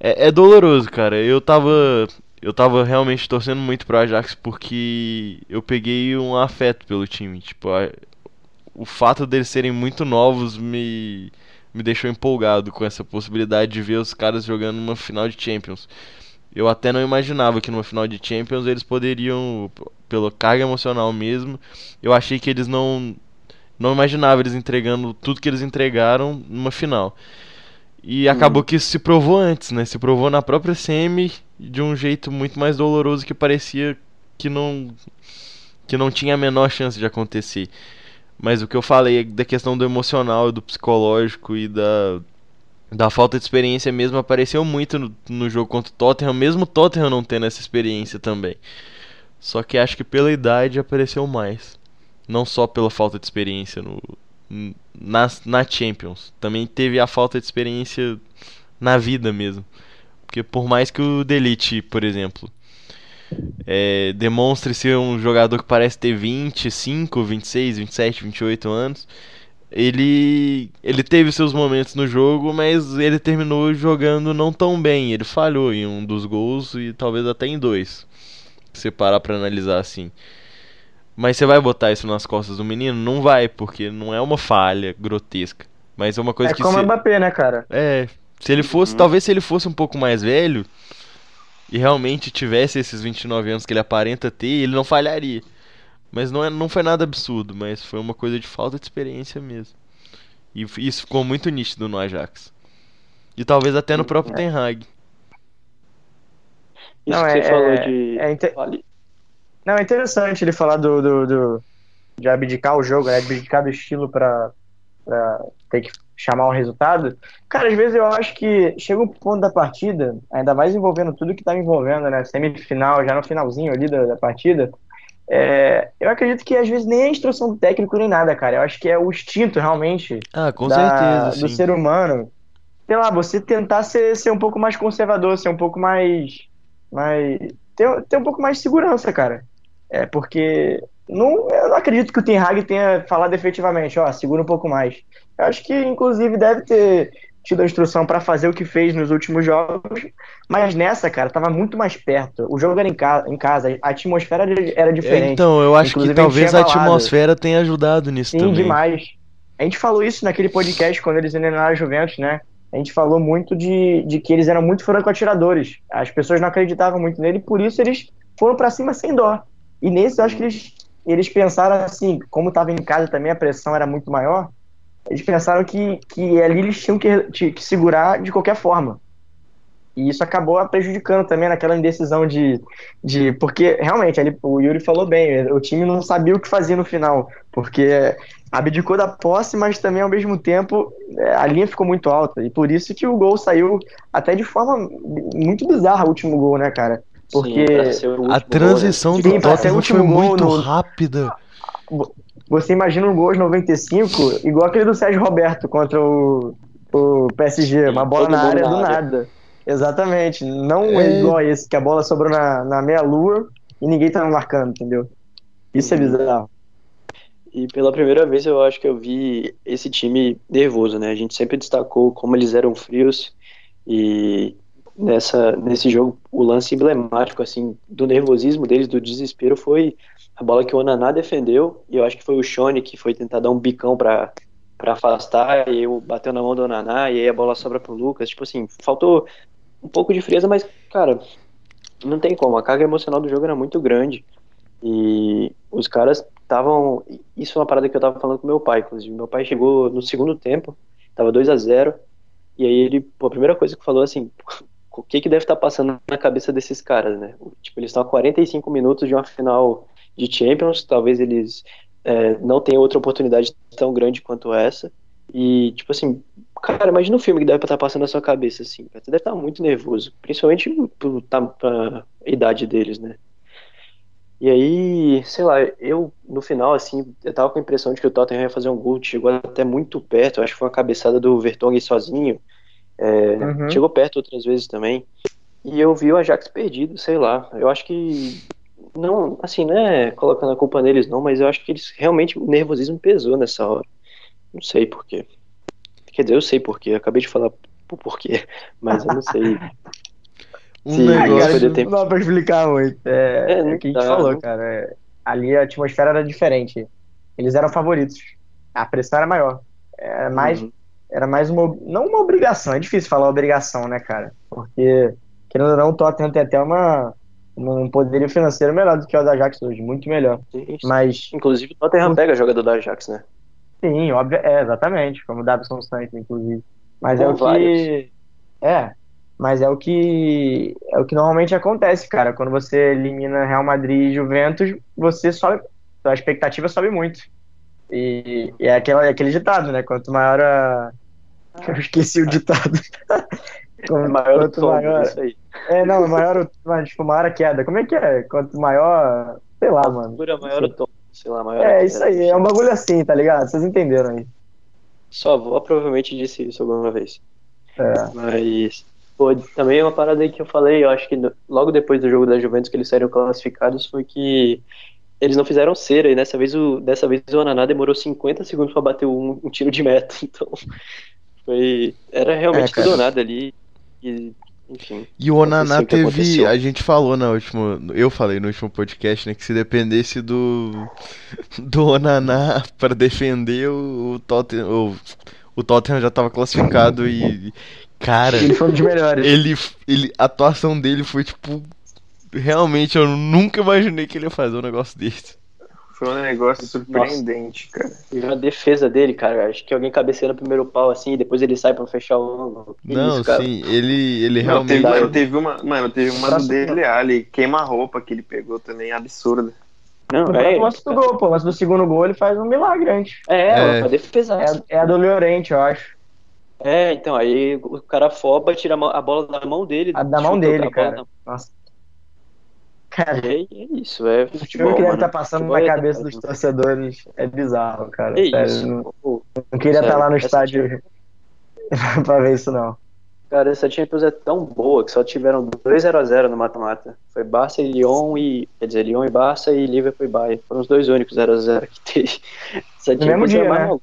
é, é doloroso, cara. Eu tava eu tava realmente torcendo muito pro Ajax porque eu peguei um afeto pelo time, tipo, a- o fato deles serem muito novos me me deixou empolgado com essa possibilidade de ver os caras jogando numa final de Champions. Eu até não imaginava que numa final de Champions eles poderiam, pela carga emocional mesmo, eu achei que eles não não imaginava eles entregando tudo que eles entregaram numa final. E acabou que isso se provou antes, né? Se provou na própria semi de um jeito muito mais doloroso que parecia que não que não tinha a menor chance de acontecer. Mas o que eu falei é da questão do emocional, do psicológico e da, da falta de experiência mesmo apareceu muito no, no jogo contra o Tottenham, mesmo o Tottenham não tendo essa experiência também. Só que acho que pela idade apareceu mais. Não só pela falta de experiência no, n- na, Champions. Também teve a falta de experiência na vida mesmo. Porque por mais que o Delete, por exemplo, é, demonstre ser um jogador que parece ter 25, 26, 27, 28 anos, ele ele teve seus momentos no jogo, mas ele terminou jogando não tão bem. Ele falhou em um dos gols e talvez até em dois. Se parar pra analisar assim. Mas você vai botar isso nas costas do menino? Não vai, porque não é uma falha grotesca. Mas é uma coisa É que como se... o Mbappé, né, cara? É, se ele fosse, Uhum. talvez se ele fosse um pouco mais velho e realmente tivesse esses 29 anos que ele aparenta ter, ele não falharia. Mas não, é, não foi nada absurdo, mas foi uma coisa de falta de experiência mesmo. E isso ficou muito nítido no Ajax. E talvez até no próprio Ten Hag. Isso Não, que é- você falou é- de. é. Não, é interessante ele falar do, do, do- de abdicar o jogo, né? Abdicar do estilo pra, pra ter que chamar um resultado. Cara, às vezes eu acho que chega um ponto da partida, ainda mais envolvendo tudo que tá envolvendo, né? Semifinal, já no finalzinho ali da, da partida. é, eu acredito que às vezes nem é a instrução do técnico nem nada, cara. Eu acho que é o instinto realmente Ah, com da- certeza, do ser humano. Sei lá, você tentar ser, ser um pouco mais conservador, ser um pouco mais. mais ter, ter um pouco mais de segurança, cara. É porque. Não, eu não acredito que o Ten Hag tenha falado efetivamente, ó, segura um pouco mais. Eu acho que, inclusive, deve ter tido a instrução pra fazer o que fez nos últimos jogos, mas nessa, cara, tava muito mais perto. O jogo era em, ca em casa, a atmosfera era, diferente. Então, eu acho Inclusive, que a talvez a falado. atmosfera tenha ajudado nisso Sim, também. demais. A gente falou isso naquele podcast quando eles eliminaram a Juventus, né? A gente falou muito de, de que eles eram muito franco-atiradores. As pessoas não acreditavam muito nele, por isso eles foram pra cima sem dó. E nesse, eu acho que eles, eles pensaram assim, como tava em casa também, a pressão era muito maior, eles pensaram que, que ali eles tinham que, que segurar de qualquer forma. E isso acabou prejudicando também naquela indecisão de. de porque, realmente, ali, o Yuri falou bem, o time não sabia o que fazer no final. Porque abdicou da posse, mas também, ao mesmo tempo, é, a linha ficou muito alta. E por isso que o gol saiu até de forma muito bizarra, o último gol, né, cara? Porque- Sim, A gol, transição né? do Sim, pra ser o Tottenham foi gol muito no- rápida. Você imagina um gol aos 95, igual aquele do Sérgio Roberto contra o, o PSG, uma bola na área na do área. nada. Exatamente. Não É. igual a esse, que a bola sobrou na, na meia-lua e ninguém tá marcando, entendeu? Isso é Uhum. bizarro. E pela primeira vez eu acho que eu vi esse time nervoso, né? A gente sempre destacou como eles eram frios e nessa nesse jogo o lance emblemático assim do nervosismo deles, do desespero foi a bola que o Onaná defendeu e eu acho que foi o Shone que foi tentar dar um bicão pra para afastar e eu bateu na mão do Onaná e aí a bola sobra pro Lucas, tipo assim, faltou um pouco de frieza, mas cara, não tem como, a carga emocional do jogo era muito grande. E os caras estavam. Isso é uma parada que eu tava falando com meu pai, inclusive. Meu pai chegou no segundo tempo, tava 2 a 0 e aí ele, pô, a primeira coisa que falou assim, o que que deve estar passando na cabeça desses caras, né? Tipo, eles estão a 45 minutos de uma final de Champions, talvez eles é, não tenham outra oportunidade tão grande quanto essa. E, tipo assim, cara, imagina um filme que deve estar passando na sua cabeça, assim. Você deve estar muito nervoso, principalmente tá, pela idade deles, né? E aí, sei lá, eu no final, assim, eu tava com a impressão de que o Tottenham ia fazer um gol, chegou até muito perto, acho que foi uma cabeçada do Vertonghen sozinho, é, Uhum. chegou perto outras vezes também, e eu vi o Ajax perdido, sei lá, eu acho que, não, assim, não é colocando a culpa neles não, mas eu acho que eles, realmente, o nervosismo pesou nessa hora, não sei porquê, quer dizer, eu sei porquê, eu acabei de falar o porquê, <laughs> mas eu não sei, <laughs> Um Sim, negócio do não tempo. dá pra explicar muito. É, É, é o que a gente dá, falou, não- cara. Ali a atmosfera era diferente. Eles eram favoritos. A pressão era maior. Era mais, Uhum. Era mais uma. Não uma obrigação, é difícil falar obrigação, né, cara? Porque, querendo ou não, o Tottenham tem até uma, um poderio financeiro melhor do que o da Ajax hoje, muito melhor. Sim. Mas, Inclusive o Tottenham pega jogador do Ajax, né? sim, óbvio, é, exatamente, como o Davison Santos, inclusive. Mas é Bom, o que. É, mas é o que é o que normalmente acontece, cara. Quando você elimina Real Madrid e Juventus, você sobe, a expectativa sobe muito. E, e é aquela, é aquele ditado, né? Quanto maior a. <laughs> Eu esqueci o ditado. <laughs> Como- É maior o quanto tombo, maior. isso aí. É, não, maior, o- mas, tipo, maior a queda. Como é que é? Quanto maior. Sei lá, mano. Altura maior o tombo, sei lá, maior É isso aí, é um bagulho assim, tá ligado? Vocês entenderam aí. Sua avó provavelmente disse isso alguma vez. É. Mas. Pô, também uma parada aí que eu falei, eu acho que logo depois do jogo da Juventus que eles saíram classificados foi que eles não fizeram cera e dessa vez o, dessa vez o Ananá demorou 50 segundos pra bater um, um tiro de meta. <laughs> Então, foi. Era realmente É, cara. tudo ou nada ali. E, enfim. E o Onaná teve. A gente falou na última. Eu falei no último podcast, né? Que se dependesse do. Do Onaná <laughs> pra defender o, o Tottenham. O, o Tottenham já tava classificado e. Cara, Ele foi um dos melhores. ele, ele. A atuação dele foi tipo. Realmente, eu nunca imaginei que ele ia fazer um negócio desse. Foi um negócio surpreendente, cara. E a defesa dele, cara, acho que alguém cabeceia no primeiro pau assim e depois ele sai pra fechar o ângulo. Não, isso, sim, ele, ele Não, teve, realmente. mano, teve uma, mano, teve uma do Próximo. dele ali, queima-roupa que ele pegou também, absurda. Não, No é, lance do gol, pô. O lance do segundo gol ele faz um milagre antes. é, É. a defesa. É, é a do Llorente, eu acho. É, então, aí o cara foba, tira a bola da mão dele. A da mão dele, cara. Nossa. Cara, E é isso, é o futebol, filme que deve estar passando Futebol na é cabeça detalhe. dos torcedores é bizarro, cara. É Sério, isso. não, não queria estar lá no estádio <laughs> pra ver isso, não. Cara, essa Champions é tão boa que só tiveram 2 0 a 0 no mata-mata. Foi Barça e Lyon e. Quer dizer, Lyon e Barça e Liverpool e Bayern. Foram os dois únicos 0 a 0 que teve. Essa No mesmo dia, é mais né?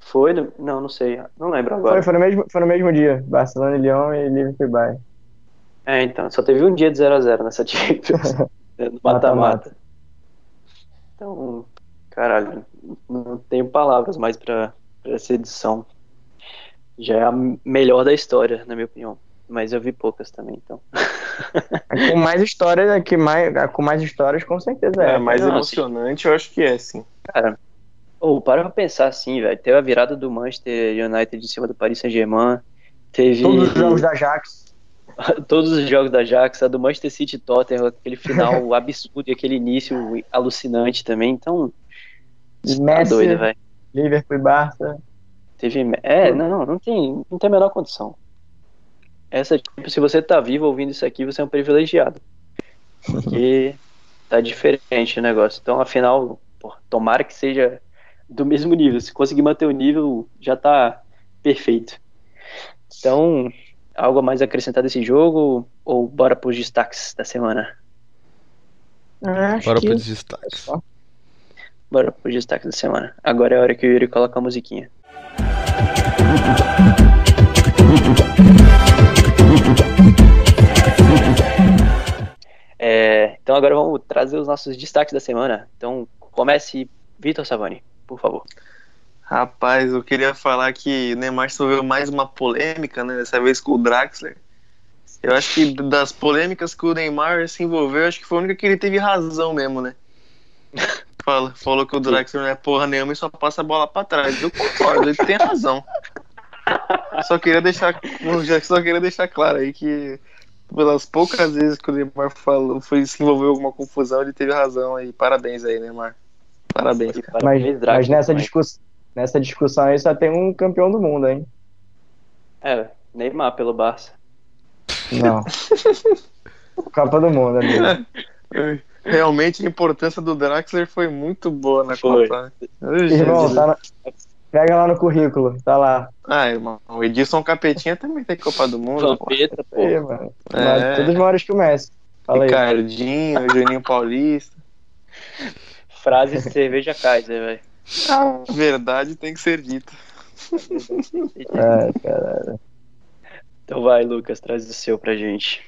Foi? no- Não, não sei. Não lembro agora. Foi, foi, no mesmo, foi no mesmo dia. Barcelona e Lyon e Liverpool e Bayern. É, então, só teve um dia de 0 a 0 nessa <laughs> Champions. <laughs> né, no mata-mata. Então, caralho, não tenho palavras mais pra, pra essa edição. Já é a melhor da história, na minha opinião. Mas eu vi poucas também, então. <laughs> Com mais histórias, que mais, a com mais histórias, com certeza é. É, mais não, emocionante, eu acho que é, sim. Cara, ou para pra pensar assim, velho. Teve a virada do Manchester United em cima do Paris Saint-Germain. Teve Todos os jogos da Ajax. <laughs> todos os jogos da Ajax, a do Manchester City Tottenham, aquele final <laughs> absurdo e aquele início alucinante também. Então, tá Messi, doido, velho. Liverpool e Barça. Teve. É, não, não tem, não tem a menor condição. Essa, tipo, se você tá vivo ouvindo isso aqui, você é um privilegiado. Porque <laughs> tá diferente o negócio. Então, afinal, pô, tomara que seja do mesmo nível. Se conseguir manter o nível, já tá perfeito. Então, algo a mais acrescentar desse jogo? Ou bora pros destaques da semana? Ah, acho Bora que- pros destaques. Bora pros destaques da semana. Agora é a hora que o Yuri coloca a musiquinha. É, então agora vamos trazer os nossos destaques da semana. Então comece, Vitor Savani, por favor. Rapaz, eu queria falar que o Neymar resolveu mais uma polêmica, né? Dessa vez com o Draxler. Eu acho que das polêmicas que o Neymar se envolveu, acho que foi a única que ele teve razão mesmo, né? <laughs> Fala, falou que o Draxler não é porra nenhuma e só passa a bola pra trás. Eu concordo, ele tem razão. Só queria deixar, já só queria deixar claro aí que pelas poucas vezes que o Neymar falou, foi se envolveu em alguma confusão, ele teve razão aí. Parabéns aí, Neymar. Parabéns, cara. Mas, mas nessa, também. Nessa discussão aí só tem um campeão do mundo, hein? É, Neymar pelo Barça. Não. <laughs> Copa do Mundo, amigo. Realmente a importância do Draxler foi muito boa na Foi. Copa. Irmão, tá na- pega lá no currículo, tá lá. Ah, irmão, o Edilson Capetinha também tem Copa do Mundo. pô. Vampeta, pô. Aí, mano. É. Mas Todos maiores que o Messi. Fala aí. Ricardinho, Juninho Paulista. Frase cerveja Kaiser, velho. A verdade tem que ser dita. É, <laughs> cara. Então vai, Lucas, traz o seu pra gente.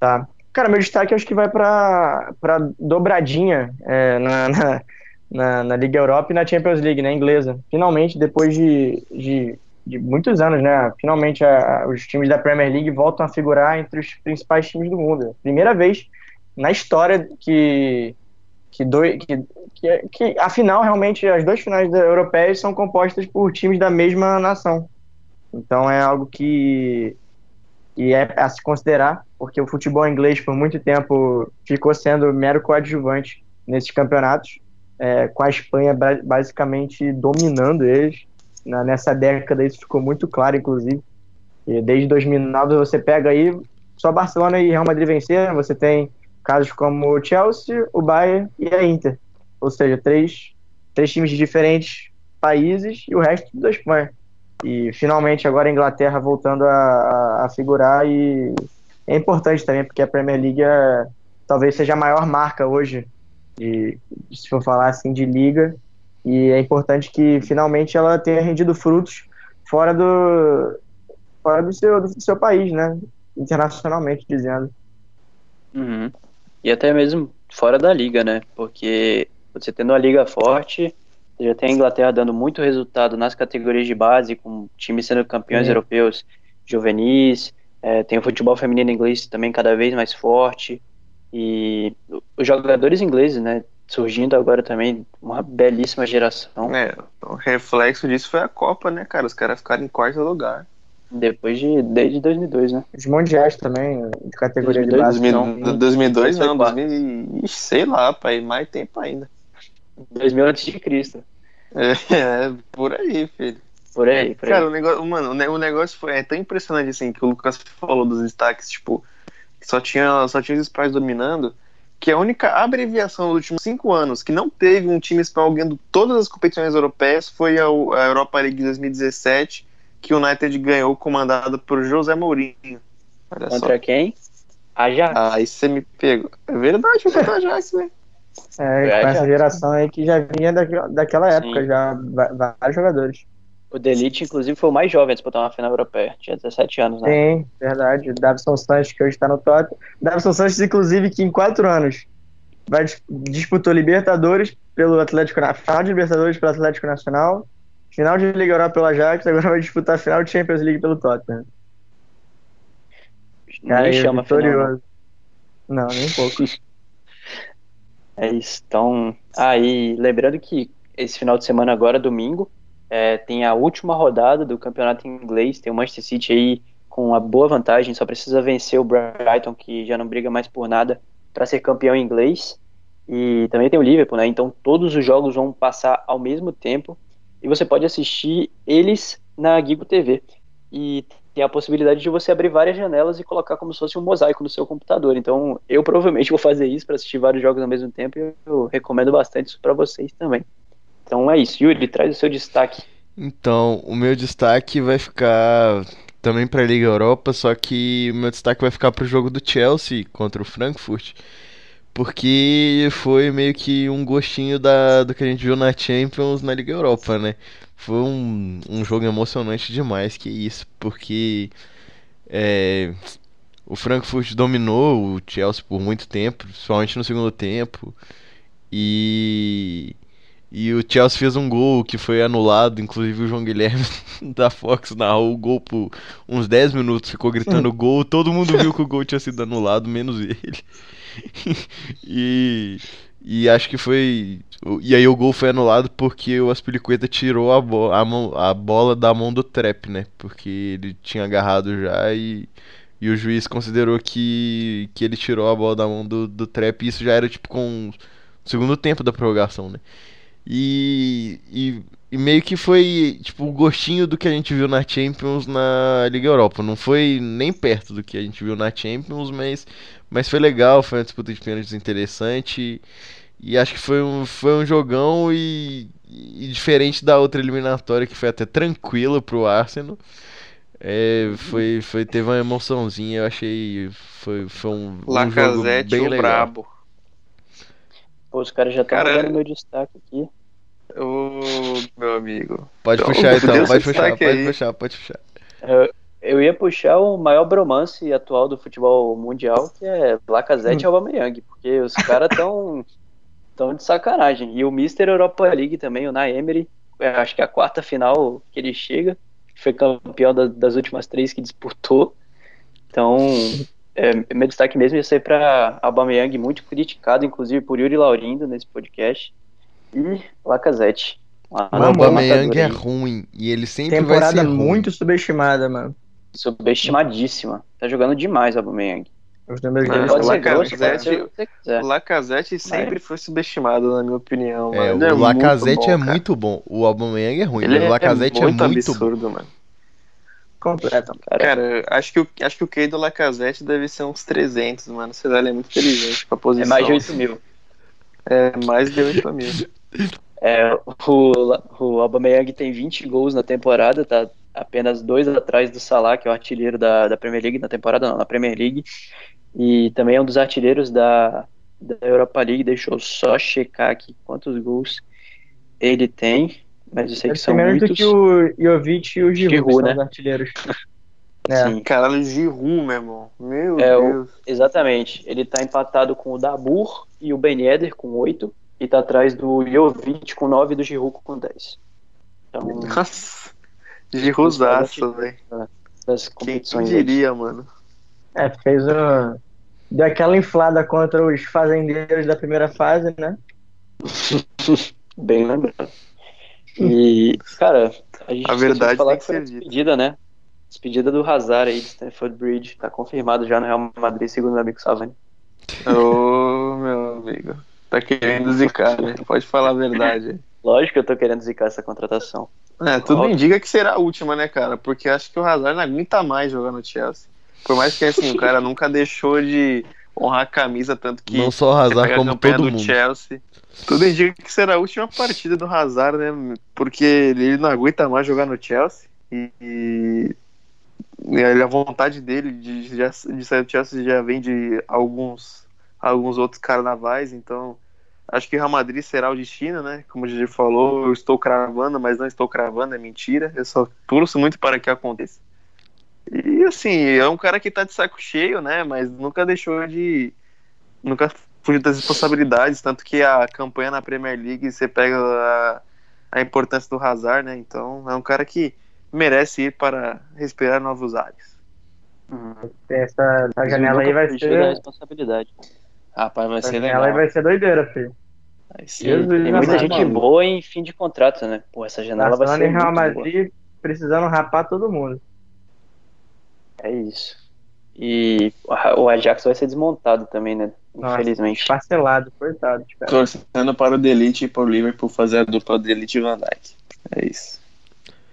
Tá. Cara, meu destaque acho que vai pra, pra dobradinha é, na, na, na, na Liga Europa e na Champions League, né, inglesa. Finalmente, depois de, de, de muitos anos, né, finalmente a- os times da Premier League voltam a figurar entre os principais times do mundo. Primeira vez na história que que, doi, que, que, que afinal realmente as duas finais europeias são compostas por times da mesma nação. Então é algo que, que é a se considerar, porque o futebol inglês por muito tempo ficou sendo mero coadjuvante nesses campeonatos, é, com a Espanha ba- basicamente dominando eles. Na- nessa década isso ficou muito claro, inclusive. E desde 2009 você pega aí só Barcelona e Real Madrid venceram, você tem casos como o Chelsea, o Bayern e a Inter. Ou seja, três, três times de diferentes países e o resto da Espanha. E finalmente agora a Inglaterra voltando a, a, a figurar e é importante também, porque a Premier League é, talvez seja a maior marca hoje, de, se for falar assim, de liga. E é importante que finalmente ela tenha rendido frutos fora do, fora do, seu, do seu país, né? Internacionalmente dizendo. Uhum. E até mesmo fora da liga, né? Porque você tendo uma liga forte, já tem a Inglaterra dando muito resultado nas categorias de base, com times sendo campeões Sim. europeus juvenis, é, tem o futebol feminino inglês também cada vez mais forte, e os jogadores ingleses, né, surgindo agora também, uma belíssima geração, É, o reflexo disso foi a Copa, né, cara? Os caras ficaram em quarto lugar. Depois de, desde 2002, né. Os mundiais também, de categoria de 2002, base. 2000, não. 2002 não, Foi 2000, ixi, sei lá, pai, mais tempo ainda. 2000 antes de Cristo, É, <laughs> é, por aí, filho. por aí, por aí. Cara, o negócio, mano, o ne- o negócio foi é tão impressionante assim que o Lucas falou dos destaques, tipo, que só tinha, só tinha os Sprites dominando, que a única abreviação dos últimos cinco anos que não teve um time espanhol ganhando todas as competições europeias foi a, a Europa League de 2017, que o United ganhou, comandado por José Mourinho. Olha só. Contra quem? Ajax. Aí você me pegou. É verdade, foi contra a Ajax, né? É, É, com essa já. geração aí que já vinha daquela, daquela Sim. época, já va- vários jogadores. O Delite, inclusive, foi o mais jovem a disputar uma final europeia. Tinha 17 anos, né? Tem, verdade. O Davison Sanches, que hoje está no Tottenham. Davison Sanches, inclusive, que em quatro anos vai, dis- disputou Libertadores pelo Atlético Na- final de Libertadores pelo Atlético Nacional, final de Liga Europa pelo Ajax, agora vai disputar a final de Champions League pelo Tottenham. Nem Cara, chama a final. não. vitorioso. Não, nem um pouco. <laughs> É isso. Então, aí, lembrando que esse final de semana agora, domingo, é, tem a última rodada do campeonato inglês. Tem o Manchester City aí com uma boa vantagem, só precisa vencer o Brighton, que já não briga mais por nada, para ser campeão inglês. E também tem o Liverpool, né? Então todos os jogos vão passar ao mesmo tempo e você pode assistir eles na Gigo TV. E tem a possibilidade de você abrir várias janelas e colocar como se fosse um mosaico no seu computador. Então eu provavelmente vou fazer isso para assistir vários jogos ao mesmo tempo e eu recomendo bastante isso para vocês também. Então é isso. Yuri, traz o seu destaque. Então, o meu destaque vai ficar também para a Liga Europa, só que o meu destaque vai ficar para o jogo do Chelsea contra o Frankfurt, porque foi meio que um gostinho da, do que a gente viu na Champions na Liga Europa, né? Foi um, um jogo emocionante demais, que isso, porque é, o Frankfurt dominou o Chelsea por muito tempo, principalmente no segundo tempo, e e o Chelsea fez um gol que foi anulado, inclusive o João Guilherme <laughs> da Fox narrou o gol por uns 10 minutos, ficou gritando gol, todo mundo viu que o gol tinha sido <laughs> anulado, menos ele. <laughs> e, e acho que foi. E aí o gol foi anulado porque o Aspilicueta tirou a, bo a, mão, a bola da mão do Trap, né? Porque ele tinha agarrado já e, e o juiz considerou que, que ele tirou a bola da mão do, do Trap e isso já era tipo com o segundo tempo da prorrogação, né? E, e, e meio que foi tipo o gostinho do que a gente viu na Champions na Liga Europa. Não foi nem perto do que a gente viu na Champions, mas, mas foi legal, foi uma disputa de pênaltis interessante. E, e acho que foi um, foi um jogão e, e diferente da outra eliminatória que foi até tranquila pro Arsenal. É, foi, foi, teve uma emoçãozinha, eu achei. Foi, foi um, um jogo Lacazette, bem o legal. brabo. Pô, os caras já estão Cara, dando meu destaque aqui. Ô, meu amigo. Pode Então, puxar <laughs> então, pode puxar, pode aí. puxar, pode puxar. Eu, eu ia puxar o maior bromance atual do futebol mundial, que é Lacazette e Aubameyang, porque os caras tão, tão de sacanagem. E o Mister Europa League também, o Naemery, é, acho que é a quarta final que ele chega, foi campeão da- das últimas três que disputou. Então, é, meu destaque mesmo ia ser para Aubameyang, muito criticado, inclusive por Yuri Laurindo nesse podcast, e Lacazette. O Mano, Aubameyang matadora é ruim e ele sempre vai Temporada ser ruim. muito subestimada, mano. Subestimadíssima. Tá jogando demais o Aubameyang. Os números dele são Lacazette- o você. O Lacazette sempre foi subestimado, na minha opinião. É, o Lacazette muito bom, é cara. muito bom. O Aubameyang é ruim, Ele mas o Lacazette é muito, bom. absurdo, mano. completos. Cara, Cara, acho que, o, acho que o Key do Lacazette deve ser uns 300, mano. Lá, ele é muito inteligente pra é posição. mais de 8 mil. É, mais de 8 mil. <laughs> É, o, o Aubameyang tem 20 gols na temporada, tá apenas dois atrás do Salah, que é o artilheiro da, da Premier League, na temporada não, na Premier League, e também é um dos artilheiros da, da Europa League, deixa eu só checar aqui quantos gols ele tem, mas eu sei que são menos muitos. do que o Jovic e o Giroud, Giroud, né? os artilheiros. <laughs> É. Sim. Caralho, Giroud, meu irmão. Meu É, o- Deus. Exatamente. Ele tá empatado com o Dabur e o Ben Yedder com 8. E tá atrás do Jovic com 9 e do Giroud com 10. Então, Nossa. Giroudaço, velho. das Quem competições. aí. diria, mano? É, fez um. Deu aquela inflada contra os fazendeiros da primeira fase, né? <laughs> Bem lembrado. E, cara, a gente A verdade falar que que foi despedida, né? Despedida do Hazard aí de Stanford Bridge. Tá confirmado já no Real Madrid, segundo meu amigo Savani. Ô, meu amigo. Tá querendo zicar, né? Pode falar a verdade. Lógico que eu tô querendo zicar essa contratação. É, tudo Óbvio. indica que será a última, né, cara? Porque acho que o Hazard não aguenta mais jogar no Chelsea. Por mais que, assim, o <laughs> cara nunca deixou de honrar a camisa, tanto que... Não só o Hazard, como todo do mundo. Chelsea. Tudo indica que será a última partida do Hazard, né? Porque ele não aguenta mais jogar no Chelsea. E, e- e a vontade dele de, já- de sair do Chelsea já vem de alguns, alguns outros carnavais. Então, acho que o Real Madrid será o destino, né? Como o Gigi falou, eu estou cravando, mas não estou cravando, é mentira. Eu só torço muito para que aconteça. E assim, é um cara que tá de saco cheio, né? Mas nunca deixou de. Nunca fugiu das responsabilidades. Tanto que a campanha na Premier League você pega a, a importância do Hazard, né? Então é um cara que merece ir para respirar novos ares. Tem Essa, essa janela aí vai ser. responsabilidade. Rapaz, vai aí legal. vai ser doideira, filho. Ser Jesus, tem muita amado. gente boa em fim de contrato, né? Pô, essa janela vai ser Real muito boa. Madrid precisando rapar todo mundo. É isso. E o Ajax vai ser desmontado também, né? Nossa, Infelizmente. Parcelado, coitado, cara. Torcendo para o Delite e para o Liverpool fazer a dupla Delite e Van Dijk. É isso.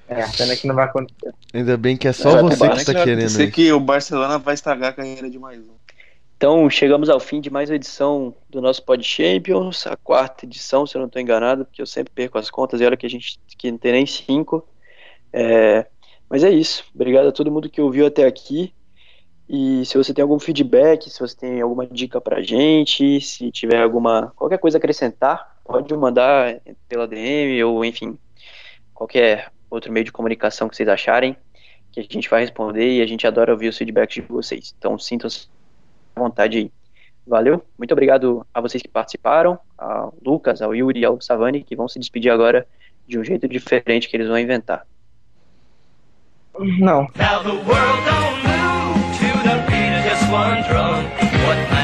É, a pena que não vai acontecer. Ainda bem que é só Vai você que tá vai querendo acontecer aí. que o Barcelona vai estragar a carreira de mais um. Então, chegamos ao fim de mais uma edição do nosso Pod Champions, a quarta edição, se eu não estou enganado, porque eu sempre perco as contas e olha que a gente que não tem nem cinco. É, mas é isso. Obrigado a todo mundo que ouviu até aqui. E se você tem algum feedback, se você tem alguma dica pra gente, se tiver alguma qualquer coisa a acrescentar, pode mandar pela DM ou enfim, qualquer outro meio de comunicação que vocês acharem, que a gente vai responder e a gente adora ouvir os feedbacks de vocês. Então sintam-se vontade aí. Valeu, muito obrigado a vocês que participaram, ao Lucas, ao Yuri e ao Savani, que vão se despedir agora de um jeito diferente que eles vão inventar. Não. Now the world don't move to the beat of just one drum. What